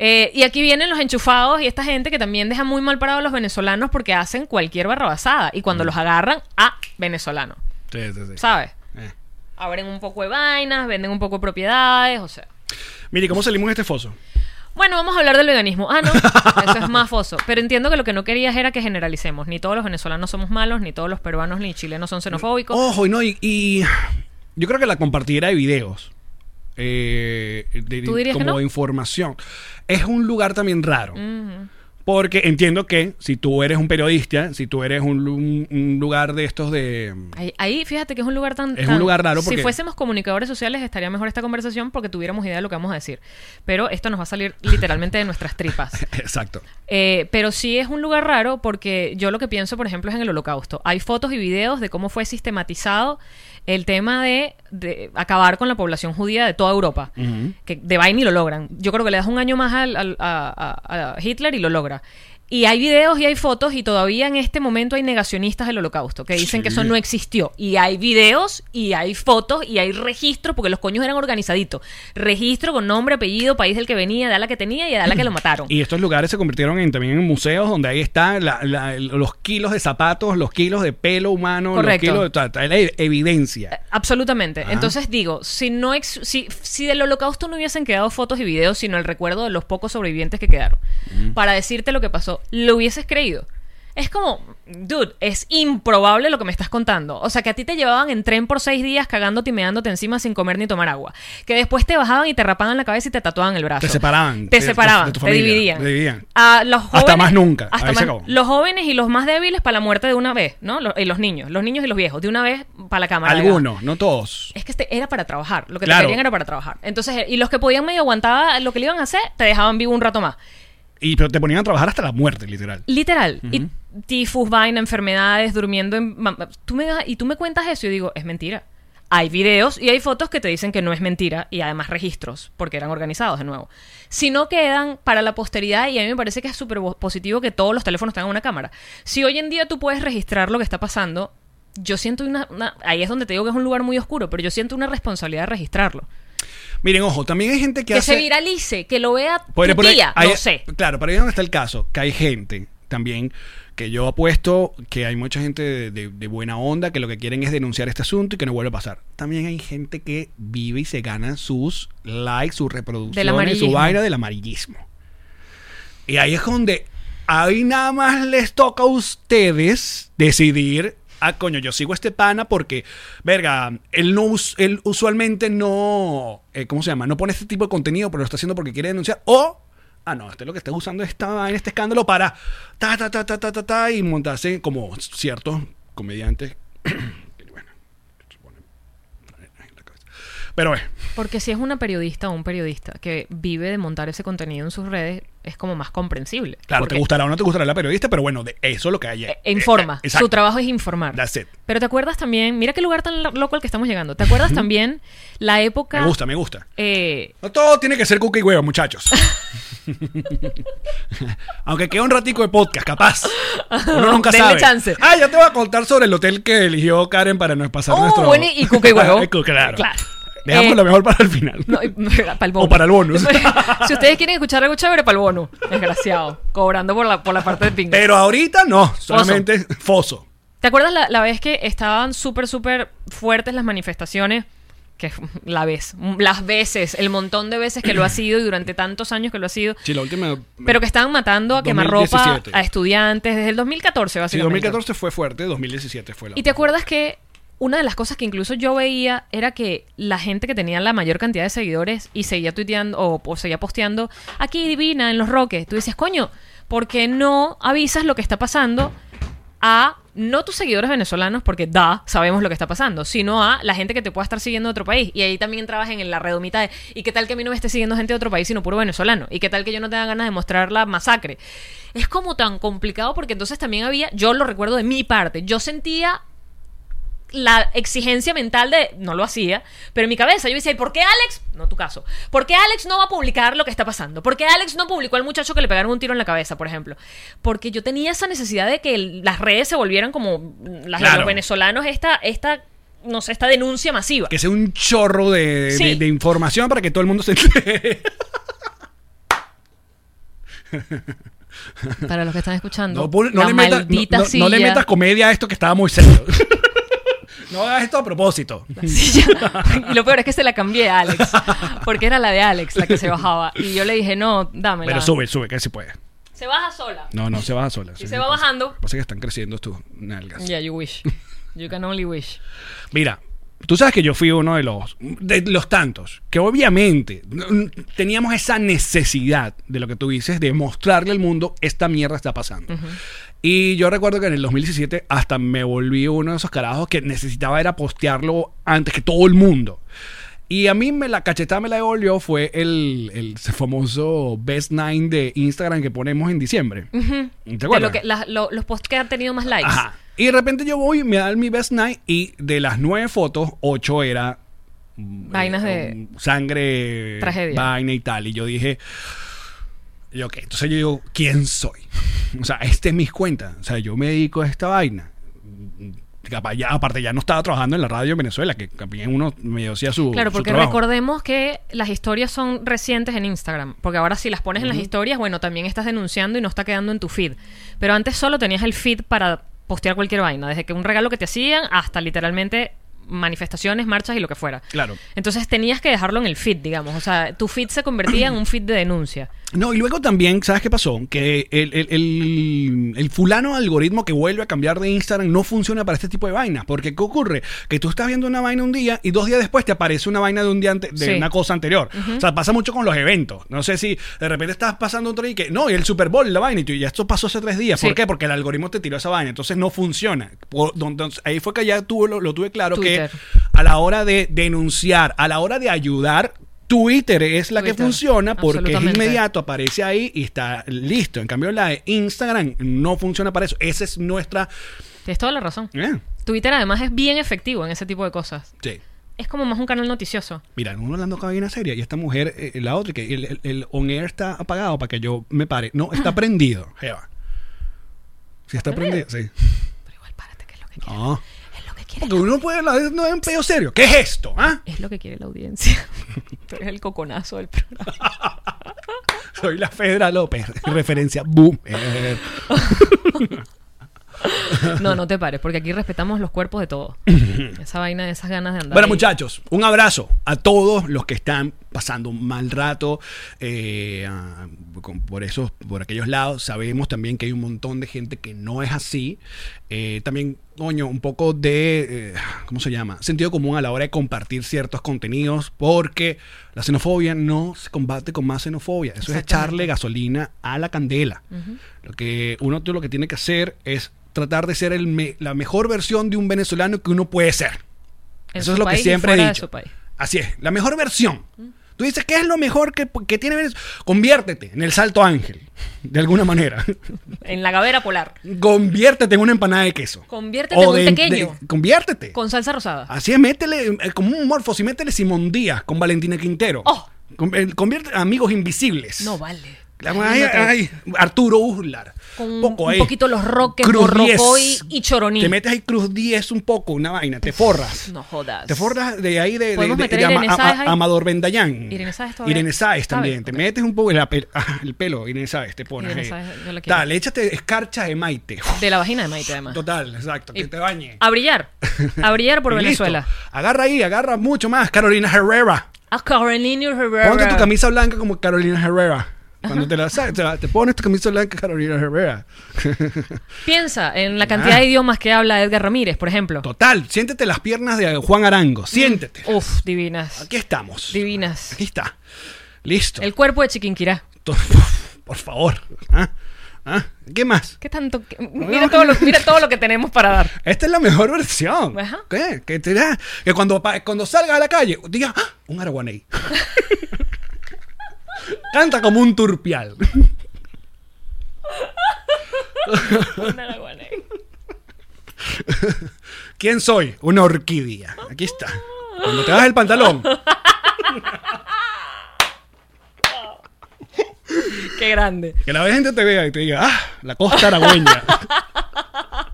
Eh, y aquí vienen los enchufados y esta gente que también deja muy mal parados a los venezolanos porque hacen cualquier barrabasada. Y Mm. cuando los agarran, a venezolano. Sí, sí, sí. ¿Sabes? Eh. Abren un poco de vainas, venden un poco de propiedades, o sea. Mire, ¿cómo salimos de este foso? Bueno, vamos a hablar del veganismo. Ah, no, eso es más foso. Pero entiendo que lo que no querías era que generalicemos. Ni todos los venezolanos somos malos, ni todos los peruanos ni chilenos son xenofóbicos. Ojo, y no, y, y yo creo que la compartiera de videos. eh, de- ¿Tú dirías que como no? de información. Es un lugar también raro. Porque entiendo que si tú eres un periodista, si tú eres un, lu- un- un lugar de estos de... Ahí, ahí, fíjate que es un lugar tan... Es tan- un lugar raro Si fuésemos comunicadores sociales estaría mejor esta conversación porque tuviéramos idea de lo que vamos a decir. Pero esto nos va a salir literalmente de nuestras tripas. Exacto. Eh, pero sí es un lugar raro porque yo lo que pienso, por ejemplo, es en el holocausto. Hay fotos y videos de cómo fue sistematizado el tema de, de acabar con la población judía de toda Europa. Que de vaina y lo logran. Yo creo que le das un año más al- al- a, a- a Hitler y lo logra. Y hay videos y hay fotos y todavía en este momento hay negacionistas del holocausto que dicen que eso no existió. Y hay videos y hay fotos y hay registros porque los coños eran organizaditos. Registro con nombre, apellido, país del que venía, edad la que tenía y edad la que lo mataron. Y estos lugares se convirtieron en, también en museos donde ahí están la- la- los kilos de zapatos, los kilos de pelo humano, Correcto. los kilos de... la evidencia. Absolutamente. Ajá. Entonces digo, si no ex- si, si del holocausto no hubiesen quedado fotos y videos, sino el recuerdo de los pocos sobrevivientes que quedaron, para decirte lo que pasó, ¿lo hubieses creído? Es como, dude, es improbable lo que me estás contando. O sea, que a ti te llevaban en tren por seis días cagándote y meándote encima sin comer ni tomar agua. Que después te bajaban y te rapaban la cabeza y te tatuaban el brazo. Te separaban Te separaban, de tu te dividían. te dividían. A los Hasta jóvenes- más nunca. hasta más- los jóvenes y los más débiles para la muerte de una vez, ¿no? Los, y los niños, los niños y los viejos, de una vez para la cámara. Algunos, no todos. Es que este era para trabajar. Lo que Claro. te querían era para trabajar. Entonces, y los que podían medio aguantar lo que le iban a hacer, te dejaban vivo un rato más. Y pero te ponían a trabajar hasta la muerte, literal. Literal. Y tifus, vaina, enfermedades, durmiendo en... Tú me, das- y tú me cuentas eso y yo digo, es mentira. Hay videos y hay fotos que te dicen que no es mentira y además registros, porque eran organizados de nuevo. Si no quedan para la posteridad, y a mí me parece que es súper positivo que todos los teléfonos tengan una cámara. Si hoy en día tú puedes registrar lo que está pasando, yo siento una, una- Ahí es donde te digo que es un lugar muy oscuro, pero yo siento una responsabilidad de registrarlo. Miren, ojo, también hay gente que, Que hace... se viralice, que lo vea Por- tu por ahí- tía, ahí- no sé. Claro, pero ahí es donde está el caso, que hay gente también que yo apuesto que hay mucha gente de, de- de buena onda que lo que quieren es denunciar este asunto y que no vuelva a pasar. También hay gente que vive y se gana sus likes, sus reproducciones, su vaina del amarillismo. Y ahí es donde ahí nada más les toca a ustedes decidir. Ah, coño, yo sigo a este pana porque, verga, él, no, él usualmente no, eh, ¿cómo se llama? No pone este tipo de contenido, pero lo está haciendo porque quiere denunciar. O, ah, no, este lo que está usando esta vaina, este escándalo para ta, ta, ta, ta, ta, ta, y montarse como ciertos comediantes. bueno, en. Pero, eh, Porque si es una periodista o un periodista que vive de montar ese contenido en sus redes, es como más comprensible. claro, Porque, te gustará o no te gustará la periodista, pero bueno, de eso es lo que hay. eh, informa. Eh. Su trabajo es informar. That's it. Pero te acuerdas también, mira qué lugar tan lo- loco al que estamos llegando. ¿Te acuerdas también la época... Me gusta, me gusta. eh, No todo tiene que ser cuca y huevo, muchachos. Aunque quede un ratico de podcast, capaz. Uno nunca Denle sabe. chance. Ah, ya te voy a contar sobre el hotel que eligió Karen para nos pasar Oh, nuestro. bueno, y cuca y huevo. claro. Claro. Dejamos Eh, lo mejor para el final. no, y- para el bonus. O para el bonus. si ustedes quieren escuchar algo chévere, para el bonus. Desgraciado. Cobrando por la, por la parte de pinga. Pero ahorita no, solamente foso. ¿Te acuerdas la, la vez que estaban súper, súper fuertes las manifestaciones? Que la vez, las veces, el montón de veces que lo ha sido y durante tantos años que lo ha sido. Sí, la última. Pero que estaban matando a quemarropa 2017. a estudiantes desde el 2014, Sí, básicamente. 2014 fue fuerte, 2017 fue la. ¿Y te acuerdas que una de las cosas que incluso yo veía era que la gente que tenía la mayor cantidad de seguidores y seguía tuiteando o, seguía posteando aquí divina en los roques, tú decías, coño, ¿por qué no avisas lo que está pasando a no tus seguidores venezolanos, porque da, sabemos lo que está pasando, sino a la gente que te pueda estar siguiendo de otro país. Y ahí también entrabas en la redomita de, ¿y qué tal que a mí no me esté siguiendo gente de otro país, sino puro venezolano? ¿Y qué tal que yo no tenga ganas de mostrar la masacre? Es como tan complicado porque entonces también había, yo lo recuerdo de mi parte, yo sentía la exigencia mental de no lo hacía, pero en mi cabeza yo decía, ¿y por qué Alex? No tu caso. ¿Por qué Alex no va a publicar lo que está pasando? ¿Por qué Alex no publicó al muchacho que le pegaron un tiro en la cabeza, por ejemplo? Porque yo tenía esa necesidad de que el- las redes se volvieran como las de Claro. los venezolanos, esta, esta, no sé, esta denuncia masiva. Que sea un chorro de, Sí. de- de información para que todo el mundo se entere. Para los que están escuchando, No, pon- no la le metas, no, maldita no- no le metas comedia a esto que estaba muy serio. No hagas esto a propósito. silla. y lo peor es que se la cambié a Alex, porque era la de Alex la que se bajaba. Y yo le dije, no, dámela. Pero sube, sube, que se puede. Se baja sola. No, no, se baja sola. Y se va bajando. Lo que pasa es que están creciendo tus nalgas. Yeah, you wish. You can only wish. Mira, tú sabes que yo fui uno de los, de los tantos, que obviamente teníamos esa necesidad de lo que tú dices, de mostrarle al mundo esta mierda está pasando. Y yo recuerdo que en el 2017 hasta me volví uno de esos carajos que necesitaba era postearlo antes que todo el mundo. Y a mí me la cachetada me la devolvió fue el, el famoso Best Nine de Instagram que ponemos en diciembre. ¿Te De acuerdas? lo que, la- lo- los posts que han tenido más likes. Ajá. Y de repente yo voy, me dan mi best night y de las nueve fotos, ocho era mm, Vainas eh, de- um, sangre, Tragedia. vaina y tal. Y yo dije, y ok, entonces yo digo, ¿quién soy? O sea, este es mis cuentas. O sea, yo me dedico a esta vaina. Capaz ya, aparte ya no estaba trabajando en la radio en Venezuela, que también uno medio hacía su Claro, porque recordemos que las historias son recientes en Instagram. Porque ahora si las pones en las historias, bueno, también estás denunciando y no está quedando en tu feed. Pero antes solo tenías el feed para postear cualquier vaina. Desde que un regalo que te hacían hasta literalmente manifestaciones, marchas y lo que fuera. Claro. Entonces tenías que dejarlo en el feed, digamos. O sea, tu feed se convertía en un feed de denuncia. No, y luego también, ¿sabes qué pasó? Que el, el- el- el fulano algoritmo que vuelve a cambiar de Instagram no funciona para este tipo de vainas. Porque ¿qué ocurre? Que tú estás viendo una vaina un día y dos días después te aparece una vaina de un día ante- de Sí. una cosa anterior. O sea, pasa mucho con los eventos. No sé si de repente estás pasando otro día y que, no, y el Super Bowl, la vaina, y tú, ya esto pasó hace tres días. Sí. ¿Por qué? Porque el algoritmo te tiró esa vaina. Entonces no funciona. Por- entonces, ahí fue que ya tuve, lo, lo tuve claro Twitter. que a la hora de denunciar, a la hora de ayudar, Twitter es la que funciona porque es inmediato, aparece ahí y está listo. En cambio, la de Instagram no funciona para eso. Esa es nuestra. Tienes toda la razón. eh, Twitter además es bien efectivo en ese tipo de cosas. sí. Es como más un canal noticioso. Mira, uno hablando cabina seria y esta mujer, eh, la otra, que el, el- el on air está apagado para que yo me pare. No, está prendido, Jeva. Sí, está prendido, sí. Pero igual párate, que es lo que. No. Quiere. Porque uno puede hablar, no es un pedo serio. ¿Qué es esto? ¿Ah? Es lo que quiere la audiencia. Tú eres el coconazo del programa. Soy la Fedra López. Referencia. Boom. No, no te pares, porque aquí respetamos los cuerpos de todos. Esa vaina de esas ganas de andar. Bueno, ahí. muchachos, un abrazo a todos los que están pasando un mal rato eh, ah, con- por esos, por aquellos lados. Sabemos también que hay un montón de gente que no es así. Eh, también, coño, un poco de, eh, ¿cómo se llama? Sentido común a la hora de compartir ciertos contenidos, porque la xenofobia no se combate con más xenofobia. Eso es echarle gasolina a la candela. Lo que uno lo que tiene que hacer es tratar de ser el me- la mejor versión de un venezolano que uno puede ser. En Eso es lo que siempre he dicho. Así es, la mejor versión. Tú dices, ¿qué es lo mejor que, que tiene Venezuela? Conviértete en el salto ángel, de alguna manera. En la gavera polar. Conviértete en una empanada de queso. Conviértete en un pequeño. de- conviértete. Con salsa rosada. Así es, métele eh, como un morfos y métele Simón Díaz con Valentina Quintero. Oh. Eh, convierte amigos invisibles. No vale. Ay, ay, ay, Arturo Uslar. Con un- Poco un ahí. poquito los roques, Cruz 10. y choroní. Te metes ahí Cruz 10 un poco, una vaina, te forras. No jodas. Te forras de ahí de, de. Amador Bendayán. Irene Sáez Irene también. Te metes un poco el, ah, el pelo, Irene Sáez, te pones Irene. Sáez, yo la quiero. Dale, échate escarcha de Maite. De la vagina de Maite, además. Total, exacto, que Y- te bañe. A brillar. A brillar por Y listo. Venezuela. Agarra ahí, agarra mucho más. Carolina Herrera. A Carolina Herrera. Ponte tu camisa blanca como Carolina Herrera. Cuando te la te, la- te pones tu camisa blanca Carolina Herrera. Piensa en la cantidad Ah. de idiomas que habla Edgar Ramírez, por ejemplo. Total, siéntete las piernas de Juan Arango. Siéntete. Uf, divinas. Aquí estamos. Divinas. Aquí está. Listo. El cuerpo de Chiquinquirá. Por favor. ¿Ah? ¿Ah? ¿Qué más? ¿Qué tanto? Mira, todo lo, mira todo lo que tenemos para dar. Esta es la mejor versión. Ajá. ¿Qué? Que, te da- que cuando, cuando salgas a la calle, diga, ¡Ah! un araguaney. Canta como un turpial. ¿Quién soy? Una orquídea. Aquí está. Cuando te das el pantalón, Qué grande. que la gente te vea y te diga, ¡ah! La costa aragüeña.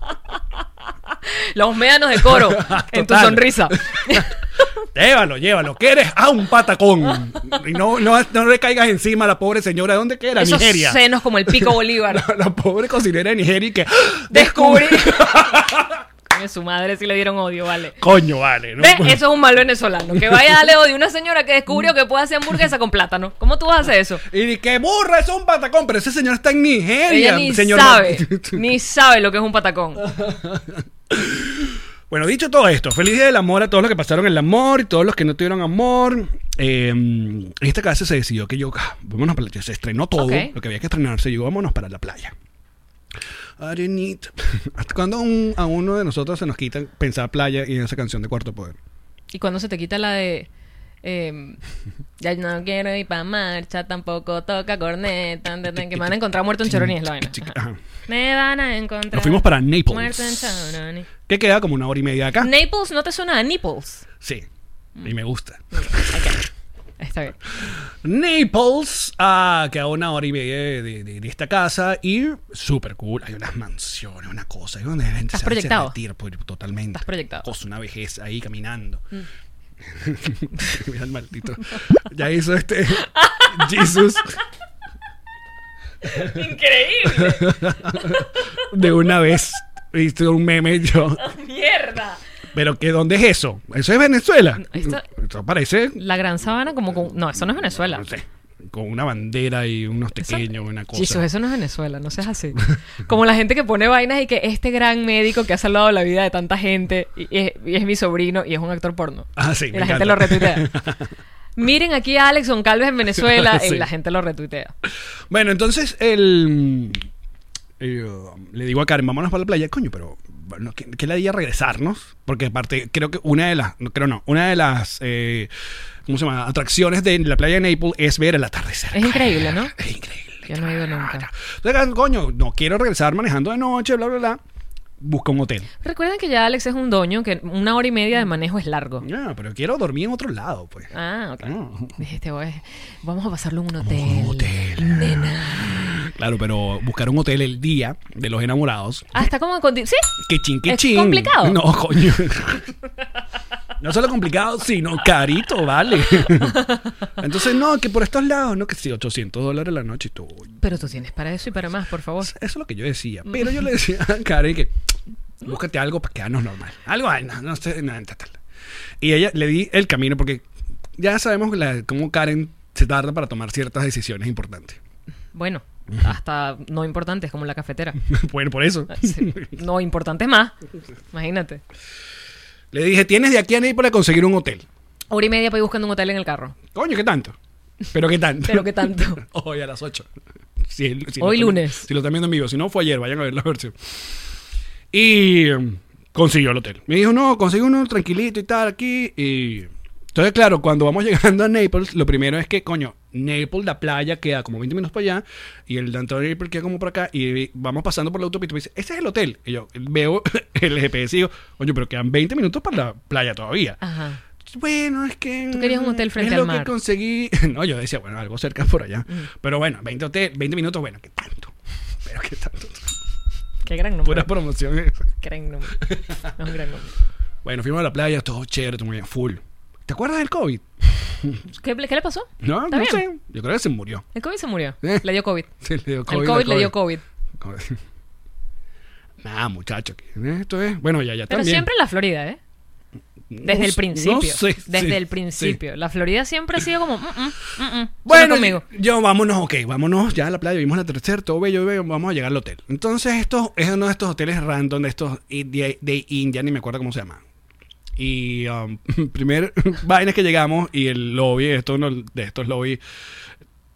Los médanos de coro en tu Total. sonrisa. llévalo, llévalo. Que eres? Ah, un patacón. Y no, no, no le caigas encima a la pobre señora. ¿De dónde que era? Esos Nigeria. senos como el pico Bolívar. La, la pobre cocinera de Nigeria y que ¡ah! Descubrí. Coño, su madre sí le dieron odio, vale. Coño, vale. ¿no? ¿Ves? Eso es un mal venezolano. Que vaya a darle odio a una señora que descubrió que puede hacer hamburguesa con plátano. ¿Cómo tú vas a hacer eso? Y que burra, es un patacón, pero ese señor está en Nigeria. Ella ni señor sabe. ni sabe lo que es un patacón. Bueno, dicho todo esto, feliz día del amor a todos los que pasaron el amor y todos los que no tuvieron amor. Eh, en esta casa se decidió que yo, ah, vámonos para la playa. Se estrenó todo, lo que había que estrenarse, y yo, vámonos para la playa. Arenita. ¿Hasta cuando un- a uno de nosotros se nos quita pensar playa y en esa canción de Cuarto Poder? Y cuando se te quita la de. Eh, ya no quiero ir para marcha, tampoco toca corneta. Que me van a encontrar muerto en Choroní, es la vaina. Ajá. ajá. Me van a encontrar. Nos fuimos para Naples. Muerto en Choroní. Que queda como una hora y media acá. Naples no te suena a Naples. sí. Y me gusta. Está bien. Naples, ah, que a una hora y media de, de- de- de esta casa y súper cool. Hay unas mansiones, una cosa. Hay donde la gente ¿Estás se proyectado? pues, totalmente. Estás proyectado. Mm. Cosa, una vejez ahí caminando. Mira el maldito. Ya hizo este. Jesus Increíble. de una vez. Hizo un meme yo. Mierda. Pero que ¿dónde es eso? Eso es Venezuela. Esto- Eso parece, La gran sabana como con... No, eso no es Venezuela. no sé, con una bandera y unos pequeños, una cosa. Jesús, eso no es Venezuela, no seas así. Como la gente que pone vainas y que este gran médico que ha salvado la vida de tanta gente y y es, y es mi sobrino y es un actor porno. Ah, sí, y me la gente lo retuitea. Miren aquí a Alex Goncalves en Venezuela Sí. y la gente lo retuitea. Bueno, entonces el, eh, le digo a Karen, vámonos para la playa. Coño, pero bueno, que, que la día regresarnos, porque aparte creo que una de las, no, creo no, una de las, eh, ¿cómo se llama? Atracciones de la playa de Naples es ver el atardecer. Es increíble, ¿no? Es increíble. Yo no he ido nunca. Entonces, coño, no quiero regresar manejando de noche, bla, bla, bla. Busca un hotel. Recuerden que ya Alex es un doño, que una hora y media de manejo es largo. Ya, pero quiero dormir en otro lado, pues. Ah, ok. No. Dijiste, "Oye, vamos a pasarlo en un hotel. un hotel. Nena. Claro, pero buscar un hotel el día de los enamorados. Ah, está como... con- Sí. Que chin, que ¿Es complicado? No, coño. No solo complicado, sino carito, vale. Entonces, no, que por estos lados, no, que sí, 800 dólares la noche y todo. Pero tú tienes para eso y para más, por favor. Eso es lo que yo decía. Pero yo le decía a Karen que búscate algo para quedarnos normal. Algo, ay, no, no sé, nada, tal, tal. Y ella le di el camino porque ya sabemos la- cómo Karen se tarda para tomar ciertas decisiones importantes. Bueno, hasta no importantes, como la cafetera. bueno, por eso. Sí. No importantes más. Imagínate. Le dije, tienes de aquí a Naples a conseguir un hotel. Hora y media para ir buscando un hotel en el carro. Coño, ¿qué tanto? Pero qué tanto. Pero qué tanto. Hoy a las 8. Si- si lo Hoy lunes. Si lo están viendo en vivo. Si no, fue ayer. Vayan a ver la versión. Y um, consiguió el hotel. Me dijo, no, consigo uno tranquilito y tal aquí. Y... Entonces, claro, cuando vamos llegando a Naples, lo primero es que, coño, Naples, la playa, queda como 20 minutos para allá. Y el downtown Naples queda como por acá. Y vamos pasando por la autopista. Y me dice, ese es el hotel. Y yo veo el GPS y digo, coño, pero quedan 20 minutos para la playa todavía. Ajá. Bueno, es que. Tú querías un hotel frente es lo mar. Mm. que conseguí. No, yo decía, bueno, algo cerca por allá. Pero bueno, 20, hotel, 20 minutos, bueno, ¿qué tanto? Pero ¿qué tanto? Qué gran Pura número. promoción. Gran número. Es un gran número. Bueno, fuimos a la playa, todo chévere, todo muy bien, full. ¿Te acuerdas del COVID? ¿Qué, qué le pasó? No, ¿Está no bien? sé. Yo creo que se murió. El COVID se murió. Eh. Le dio COVID. Sí, le dio el COVID. COVID la le dio COVID. Nada, muchacho. que Esto es. Bueno, ya, ya Pero también. siempre en la Florida, ¿eh? Desde No el principio. no sé, Desde sí, el principio. La Florida siempre ha sido como. mm, mm, mm, Bueno, conmigo. yo vámonos, ok, vámonos ya a la playa, vimos la tercera, todo bello, bello, vamos a llegar al hotel. Entonces, esto es uno de estos hoteles random de estos de, de India, ni me acuerdo cómo se llama. Y um, primer vaina que llegamos y el lobby, esto uno de estos lobby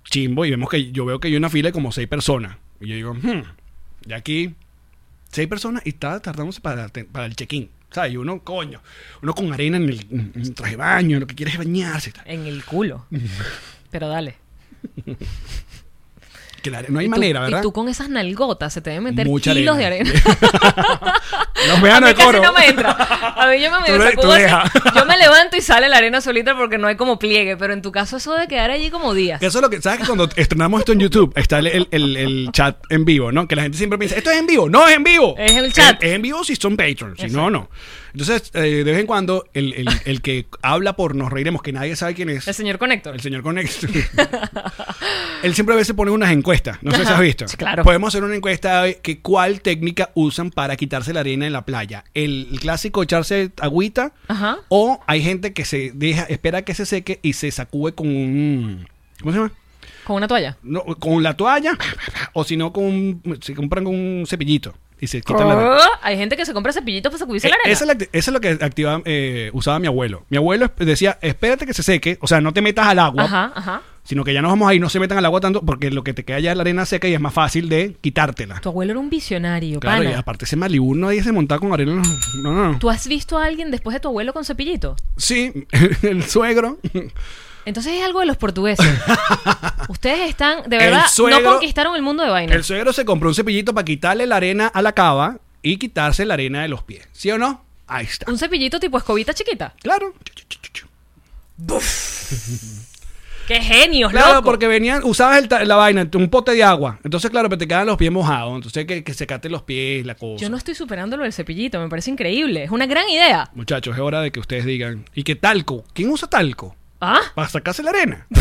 chimbo, y vemos que yo veo que hay una fila de como seis personas. Y yo digo, hmm, de aquí, seis personas y está tardándose para, para el check-in. ¿Sabes? Y uno, coño, uno con arena en el, en el traje de baño, lo que quiere es bañarse. En el culo. Pero dale. No hay tú- manera, ¿verdad? Y tú con esas nalgotas se te deben meter Mucha kilos arena. de arena. Los veanos de casi coro. no me entra. A mí yo me, le- sacudo así. Yo me levanto y sale la arena solita porque no hay como pliegue. Pero en tu caso eso de quedar allí como días. Eso es lo que, ¿sabes? que Cuando estrenamos esto en YouTube, está el, el- el- el chat en vivo, ¿no? Que la gente siempre piensa, esto es en vivo. No es en vivo. Es en el chat. Es, es en vivo si son patrons, si no, no. Entonces, eh, de vez en cuando, el, el- el que habla por nos reiremos, que nadie sabe quién es, El señor Connector. el señor Conex, él siempre a veces pone unas encuestas. No sé si has visto. Claro. Podemos hacer una encuesta de que cuál técnica usan para quitarse la arena en la playa. El, el clásico echarse agüita Ajá. o hay gente que se deja, espera que se seque y se sacude con un... ¿Cómo se llama? Con una toalla. No, con la toalla o si no con un- se compran con un cepillito y se quitan la. Oh, Hay gente que se compra cepillitos para sacudirse Eh, la arena. Esa es, la- eso es lo que activa, eh, usaba mi abuelo. Mi abuelo decía, espérate que se seque, o sea, no te metas al agua, Ajá, ajá. sino que ya nos vamos ahí, no se metan al agua tanto, porque lo que te queda ya es la arena seca y es más fácil de quitártela. Tu abuelo era un visionario, Claro, y pana. aparte ese Malibu nadie se montaba con arena. No, no, no. ¿Tú has visto a alguien después de tu abuelo con cepillito? Sí, el suegro. Entonces es algo de los portugueses. Ustedes están, de verdad, suegro- no conquistaron el mundo de vaina. El suegro se compró un cepillito para quitarle la arena a la cava y quitarse la arena de los pies. ¿Sí o no? Ahí está. Un cepillito tipo escobita chiquita. Claro. ¡Qué genios, Claro, loco! porque venían, usabas el la vaina, un pote de agua. Entonces, claro, pero te quedan los pies mojados. Entonces, que, que secate los pies, la cosa. Yo no estoy superando lo del cepillito, me parece increíble. Es una gran idea. Muchachos, es hora de que ustedes digan. ¿Y qué talco? ¿Quién usa talco? ¿Ah? Para sacarse la arena.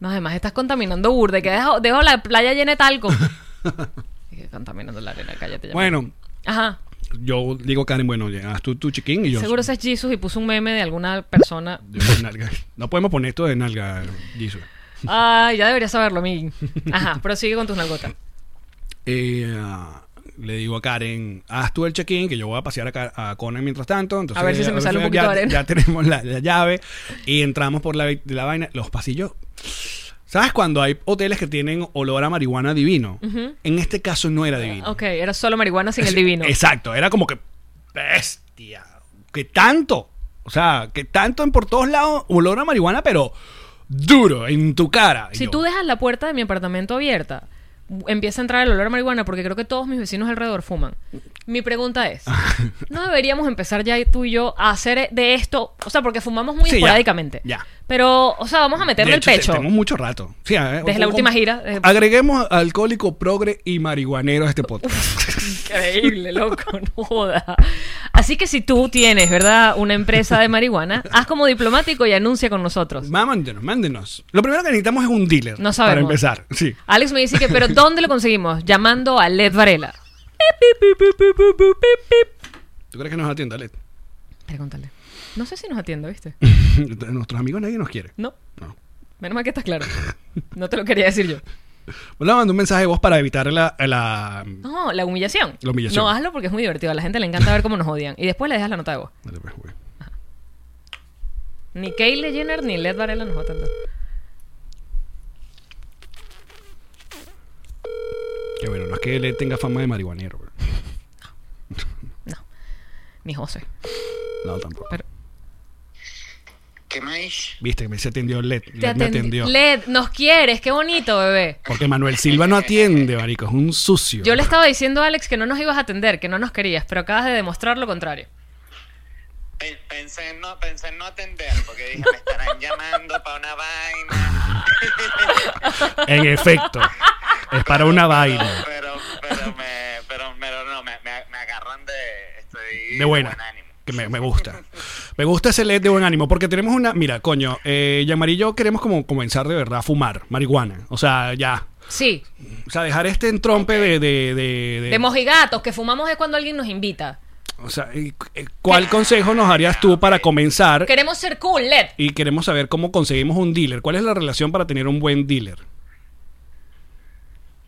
No, además estás contaminando burde, que dejo, dejo la playa llena de talco. Contaminando la arena, cállate ya. bueno, Ajá. yo digo, Karen, bueno, haz tú tu chiquín y yo. Seguro ese es Jesus y puso un meme de alguna persona. yo de nalga. No podemos poner esto de nalga, Jesus. Ah, ya deberías saberlo, Miguel. Ajá, prosigue con tus nalgotas. Eh, ah, le digo a Karen, haz tú el check-in, que yo voy a pasear a, a Conan mientras tanto. Entonces, A ver si se me sale un poquito ya, de arena. Ya tenemos la, la llave y entramos por la, la vaina. Los pasillos, ¿Sabes cuando hay hoteles que tienen olor a marihuana divino? En este caso no era divino. Ok, era solo marihuana sin el divino. Exacto, era como que bestia. Que tanto, o sea, que tanto en por todos lados olor a marihuana, pero duro en tu cara. Si yo, tú dejas la puerta de mi apartamento abierta, empieza a entrar el olor a marihuana porque creo que todos mis vecinos alrededor fuman. Mi pregunta es, ¿no deberíamos empezar ya tú y yo a hacer de esto? O sea, porque fumamos muy Sí, ya, esporádicamente. ya. Pero, o sea, vamos a meterle de el pecho. Tenemos mucho rato. Sí, eh, Desde la última gira. Agreguemos alcohólico, progre y marihuanero a este podcast. Increíble, loco, no joda. Así que si tú tienes, ¿verdad? Una empresa de marihuana, haz como diplomático y anuncia con nosotros. Mándenos, mándenos. Lo primero que necesitamos es un dealer. No sabemos. Para empezar, sí. Alex me dice que, pero ¿dónde lo conseguimos? Llamando a Led Varela. ¿Tú crees que nos atienda, Led? Pregúntale. No sé si nos atiende, ¿viste? Nuestros amigos nadie nos quiere. No. No. Menos mal que estás claro. No te lo quería decir yo. Le mando un mensaje de voz para evitar la, la... No, la humillación. La humillación. No, hazlo porque es muy divertido. A la gente le encanta ver cómo nos odian. Y después le dejas la nota de voz. Dale, pues, güey. Ni Kylie Jenner ni Led Varela nos va a atender. Que bueno, no es que Led tenga fama de marihuanero. güey. No. Ni José. No, tampoco. Pero- ¿Qué más? Viste, me se atendió Led. Te Led me atendi- atendió. Led, nos quieres. Qué bonito, bebé. Porque Manuel Silva no atiende, marico. Es un sucio. Yo le estaba diciendo a Alex que no nos ibas a atender, que no nos querías, pero acabas de demostrar lo contrario. Pe- Pensé en, no, pensé en no atender porque dije, me estarán llamando para una vaina. En efecto. es para una vaina. Pero, pero, me, pero, pero no, me, me, me agarran de... Estoy De buena. buen ánimo. Que me, me gusta. Me gusta ese LED de buen ánimo. Porque tenemos una. Mira, coño. Eh, Yamari y yo queremos como comenzar de verdad a fumar marihuana. O sea, ya. Sí, O sea, dejar este entrompe de. de, de, de- de mojigatos, que fumamos es cuando alguien nos invita. o sea, eh, ¿cuál consejo nos harías tú para comenzar? Queremos ser cool, Led. Y queremos saber cómo conseguimos un dealer. ¿Cuál es la relación para tener un buen dealer?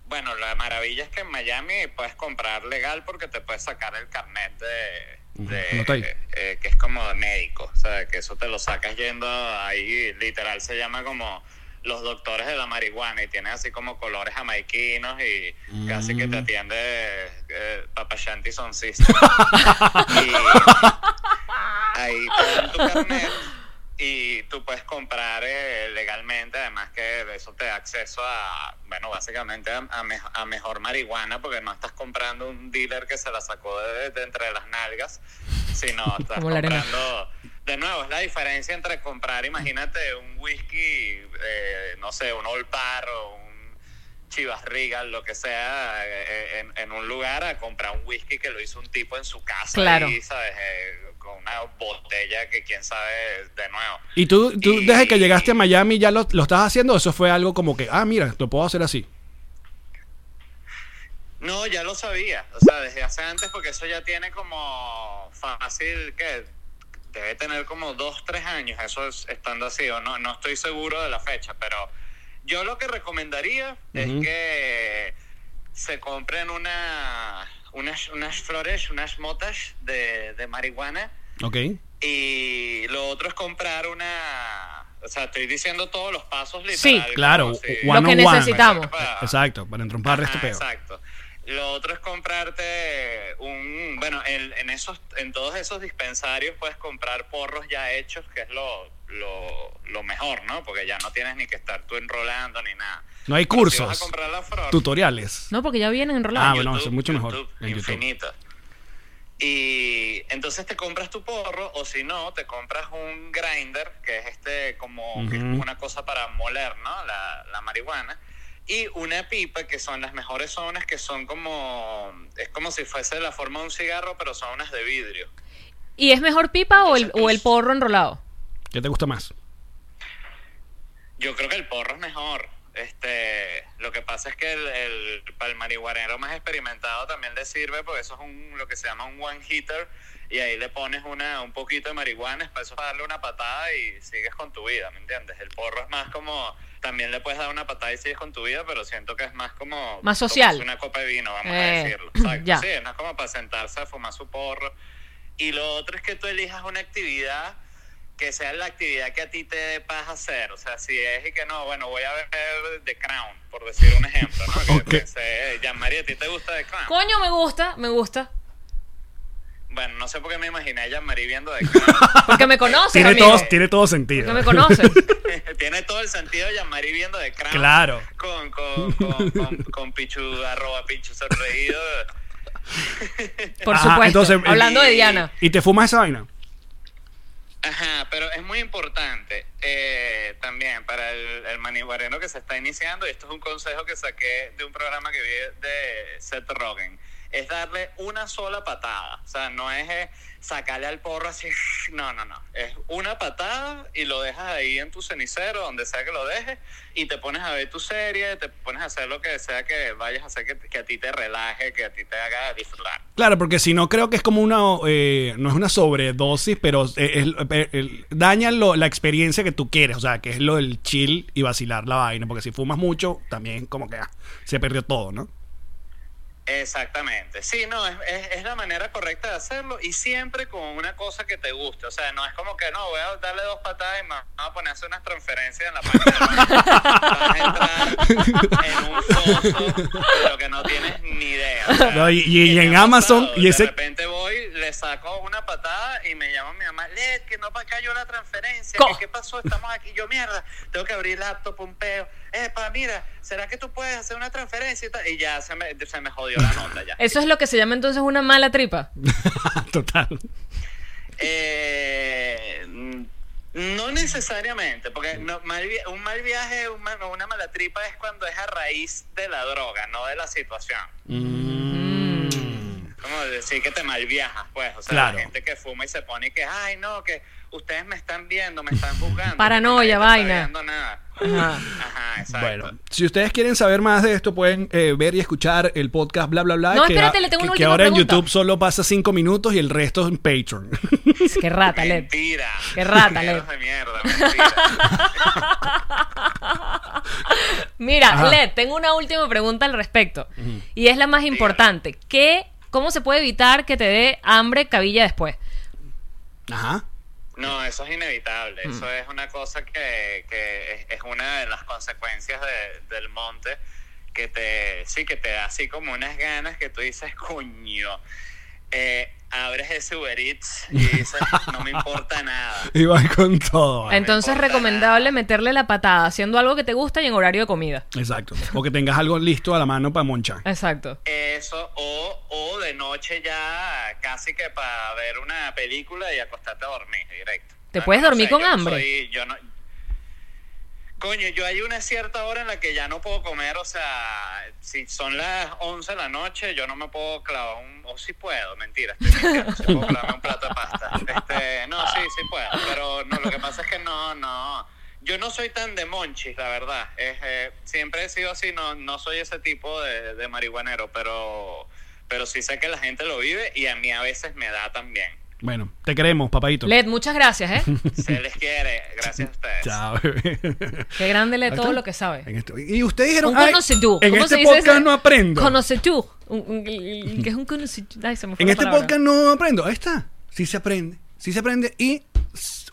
Bueno, la maravilla es que en Miami puedes comprar legal porque te puedes sacar el carnet de, de- eh, que es como de médico, o sea, que eso te lo sacas yendo ahí, literal se llama como los doctores de la marihuana y tiene así como colores jamaiquinos y casi que Mm. te atiende eh, Papa Shanti Son Sister. y ahí te dan tu carnet y tú puedes comprar eh, legalmente, además que eso te da acceso a, bueno, básicamente a, a me- a mejor marihuana, porque no estás comprando un dealer que se la sacó de, de entre las nalgas, sino estás comprando... De nuevo, es la diferencia entre comprar, imagínate, un whisky, eh, no sé, un Old Parr o un Chivas Regal, lo que sea, eh, en, en un lugar a comprar un whisky que lo hizo un tipo en su casa, Claro. ¿sabes? Eh, con una botella que quién sabe de nuevo. ¿Y tú, tú Y- desde que llegaste a Miami ya lo, lo estás haciendo? ¿O ¿Eso fue algo como que, ah, mira, lo puedo hacer así? No, ya lo sabía, o sea, desde hace antes, porque eso ya tiene como fácil, que debe tener como dos, tres años, eso es estando así, o no, no estoy seguro de la fecha, pero yo lo que recomendaría es que se compren una, unas, unas flores, unas motas de, de marihuana, Ok. y lo otro es comprar una... O sea, estoy diciendo todos los pasos Sí, literal. claro, si- one Lo que necesitamos. Para- Exacto, para entrompar este. Exacto. Lo otro es comprarte un, bueno, en, en esos, en todos esos dispensarios puedes comprar porros ya hechos, que es lo, lo, lo mejor, ¿no? Porque ya no tienes ni que estar tú enrolando ni nada. No hay Pero si vas cursos, a comprar la flor, tutoriales. No, porque ya vienen Ah, enrolados. bueno, YouTube, eso es mucho mejor YouTube, en YouTube. infinito. Y entonces te compras tu porro o si no, te compras un grinder, que es este como que es Ujú. una cosa para moler, ¿no? La, la marihuana. Y una pipa, que son las mejores zonas, que son como, es como si fuese la forma de un cigarro, pero son unas de vidrio. ¿Y es mejor pipa o el, o el porro enrolado? ¿Qué te gusta más? Yo creo que el porro es mejor. Este, lo que pasa es que el, el, para el marihuanero más experimentado también le sirve porque eso es un, lo que se llama un one hitter y ahí le pones una, un poquito de marihuana, es para eso es para darle una patada y sigues con tu vida, ¿me entiendes? El porro es más como, también le puedes dar una patada y sigues con tu vida, pero siento que es más como... Más social. una copa de vino, vamos Eh, a decirlo. Exacto. ya. Sí, no es como para sentarse a fumar su porro. Y lo otro es que tú elijas una actividad que sea la actividad que a ti te dé paz hacer. O sea, si es y que no, bueno, voy a ver The Crown, por decir un ejemplo, ¿no? Que Ok. pensé, Jean-Marie, ¿a ti te gusta The Crown? Coño, me gusta, me gusta. Bueno, no sé por qué me imaginé a Jean-Marie viendo The Crown. Porque me conoces, Tiene amigo. todo, tiene todo sentido. Porque me conoces. Tiene todo el sentido Jean-Marie viendo The Crown. Claro. Con, con, con, con, con Pichu, arroba Pichu sonreído. Por Ajá, supuesto. entonces, Hablando de y- Diana. ¿Y te fumas esa vaina? Ajá, pero es muy importante eh, también para el, el que se está iniciando, y esto es un consejo que saqué de un programa que vi de Seth Rogen, es darle una sola patada, o sea, no es eh, sacarle al porro así, no, no, no, es una patada y lo dejas ahí en tu cenicero, donde sea que lo dejes, y te pones a ver tu serie, te pones a hacer lo que sea que vayas a hacer que, a ti te relaje, que a ti te haga disfrutar. Claro, porque si no creo que es como una, eh, no es una sobredosis, pero es- es- daña la experiencia que tú quieres, o sea, que es lo del chill y vacilar la vaina, porque si fumas mucho, también como que ah, se perdió todo, ¿no? Exactamente. Sí, no, es, es, es la manera correcta de hacerlo y siempre con una cosa que te guste. O sea, no es como que no, voy a darle dos patadas y me voy a poner a hacer unas transferencias en la página. Vas a entrar en un foso de lo que no tienes ni idea. No, y- en Amazon, pasado, y ese- De repente voy, le saco una patada y me llama mi mamá, Led, que no pa- cayó la transferencia. ¿Qué pasó? Estamos aquí. Yo, mierda, tengo que abrir laptop, un peo. Epa, mira, ¿será que tú puedes hacer una transferencia? Y, tal? y ya se me, se me jodió la nota ya. Eso es lo que se llama entonces una mala tripa. Total. Eh, mm, no necesariamente, porque no, mal un mal viaje, un mal- una mala tripa es cuando es a raíz de la droga, no de la situación. Como decir que te mal viajas, pues. O sea, Claro. la gente que fuma y se pone y que, ay, no, que ustedes me están viendo, me están juzgando. Paranoia, vaina. viendo nada. Ajá. Ajá, exacto. Bueno, si ustedes quieren saber más de esto, pueden eh, ver y escuchar el podcast bla bla bla. No, que, espérate, le tengo que- una que ahora pregunta. en YouTube solo pasa cinco minutos y el resto es en Patreon. Qué rata, Led. Mentira. Qué rata, Led. de mierda, mentira. Mira, Ajá. Led, tengo una última pregunta al respecto. Y es la más importante. ¿Qué, ¿Cómo se puede evitar que te dé hambre cabilla después? Ajá. No, eso es inevitable. Eso es una cosa que, que es, es una de las consecuencias de- del monte que te, sí, que te da así como unas ganas que tú dices, coño, eh, abres ese Uber Eats y dices, no me importa nada. Y va con todo. ¿vale? Entonces, importa recomendable meterle la patada haciendo algo que te gusta y en horario de comida. Exacto. O que tengas algo listo a la mano para monchar. Exacto. Eso, o, o de noche ya casi que para ver una película y acostarte a dormir directo. ¿Te puedes dormir sé, con yo no hambre? soy- yo no, Coño, yo hay una cierta hora en la que ya no puedo comer, o sea, si son las 11 de la noche, yo no me puedo clavar un... O sí puedo, mentira, estoy puedo un plato de pasta. Este, no, sí, sí puedo, pero no, lo que pasa es que no, no... Yo no soy tan de monchis, la verdad. Es, eh, siempre he sido así, no, no soy ese tipo de, de marihuanero, pero, pero sí sé que la gente lo vive y a mí a veces me da también. Bueno, te queremos, papadito. Led, muchas gracias, ¿eh? Se les quiere, gracias a ustedes. Chao, bebé. Qué grande Led todo lo que sabe. En esto- Y ustedes dijeron, Un "Ay, conoce tú. en ¿Cómo este se dice podcast ese? no aprendo. Conoce tú. Un- ¿Qué es un conoce? Ay, se me fue En la este palabra. podcast no aprendo. Ahí está. Sí se aprende. Sí se aprende. Y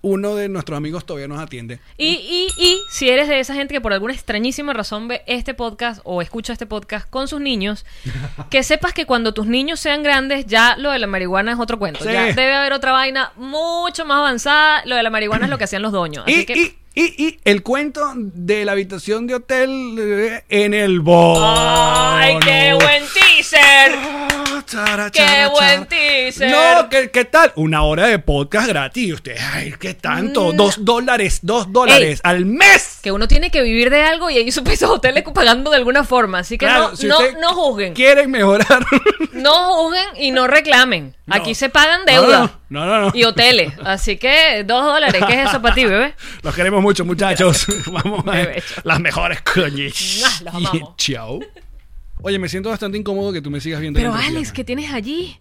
uno de nuestros amigos todavía nos atiende. Y, y, y si eres de esa gente que por alguna extrañísima razón ve este podcast o escucha este podcast con sus niños, que sepas que cuando tus niños sean grandes, ya lo de la marihuana es otro cuento. Sí. Ya debe haber otra vaina mucho más avanzada. Lo de la marihuana es lo que hacían los doños. Así Y, que. y, y, y el cuento de la habitación de hotel eh, en el bono. ¡Ay, qué buen teaser! Ah, chara, ¡Qué buen teaser! No, ¿qué, ¿qué tal? Una hora de podcast gratis. Y usted, ay, ¿qué tanto? Dos dólares, dos dólares al mes. Que uno tiene que vivir de algo y ahí esos pesos hoteles pagando de alguna forma. Así que Claro, no, si no, no juzguen. Quieren mejorar. No juzguen y no reclamen. No. Aquí se pagan deuda. no, no, no. Y hoteles. Así que dos dólares. ¿Qué es eso para ti, bebé? Los queremos mucho, muchachos. Vamos a ver las mejores los amamos. Chao. Oye, me siento bastante incómodo que tú me sigas viendo. Pero Alex. ¿qué tienes allí?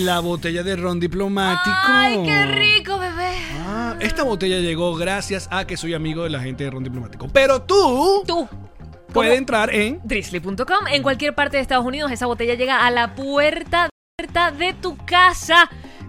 La botella de ron diplomático. ¡Ay, qué rico, bebé! Ah, esta botella llegó gracias a que soy amigo de la gente de ron diplomático. Pero tú Tú. puedes entrar en Drizzly.com. En cualquier parte de Estados Unidos, esa botella llega a la puerta de tu casa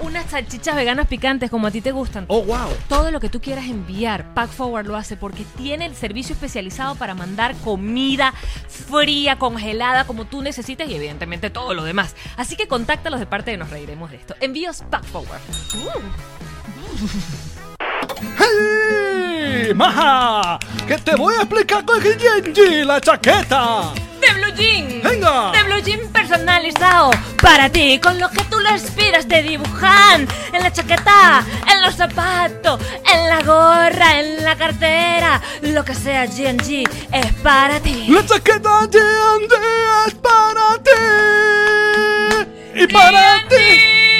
unas salchichas veganas picantes como a ti te gustan. Oh, wow. Todo lo que tú quieras enviar, Pack Forward lo hace porque tiene el servicio especializado para mandar comida fría, congelada, como tú necesites y evidentemente todo lo demás. Así que contáctalos de parte de Nos Reiremos de esto. Envíos Pack Forward. ¡Hey! ¡Maja! ¡Que te voy a explicar con Genji la chaqueta! De Blue Jean. ¡Venga! De Blue Jean personalizado para ti, con lo que tú lo inspiras de dibujar en la chaqueta, en los zapatos, en la gorra, en la cartera, lo que sea G&G es para ti. La chaqueta G&G es para ti y para ti.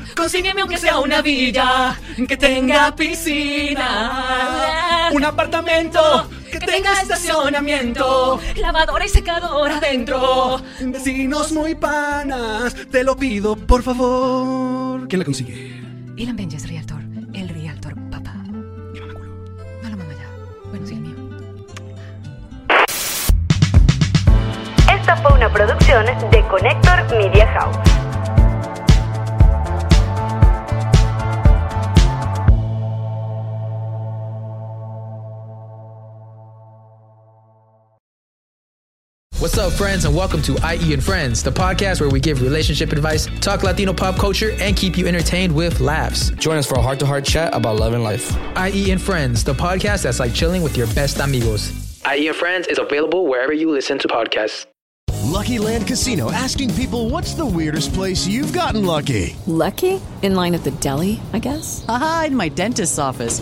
Consígueme aunque sea una villa que tenga piscina. Un apartamento que tenga estacionamiento, lavadora y secadora adentro. Vecinos muy panas, te lo pido por favor. ¿Quién la consigue? Ilan Benjes Realtor, el Realtor papá. ¿Qué mamaculo? No lo mama ya. Bueno, sí, el mío. Esta fue una producción de Connector Media House. What's up, friends, and welcome to IE and Friends, the podcast where we give relationship advice, talk Latino pop culture, and keep you entertained with laughs. Join us for a heart to heart chat about love and life. IE and Friends, the podcast that's like chilling with your best amigos. IE and Friends is available wherever you listen to podcasts. Lucky Land Casino asking people what's the weirdest place you've gotten lucky? Lucky? In line at the deli, I guess? Aha, in my dentist's office.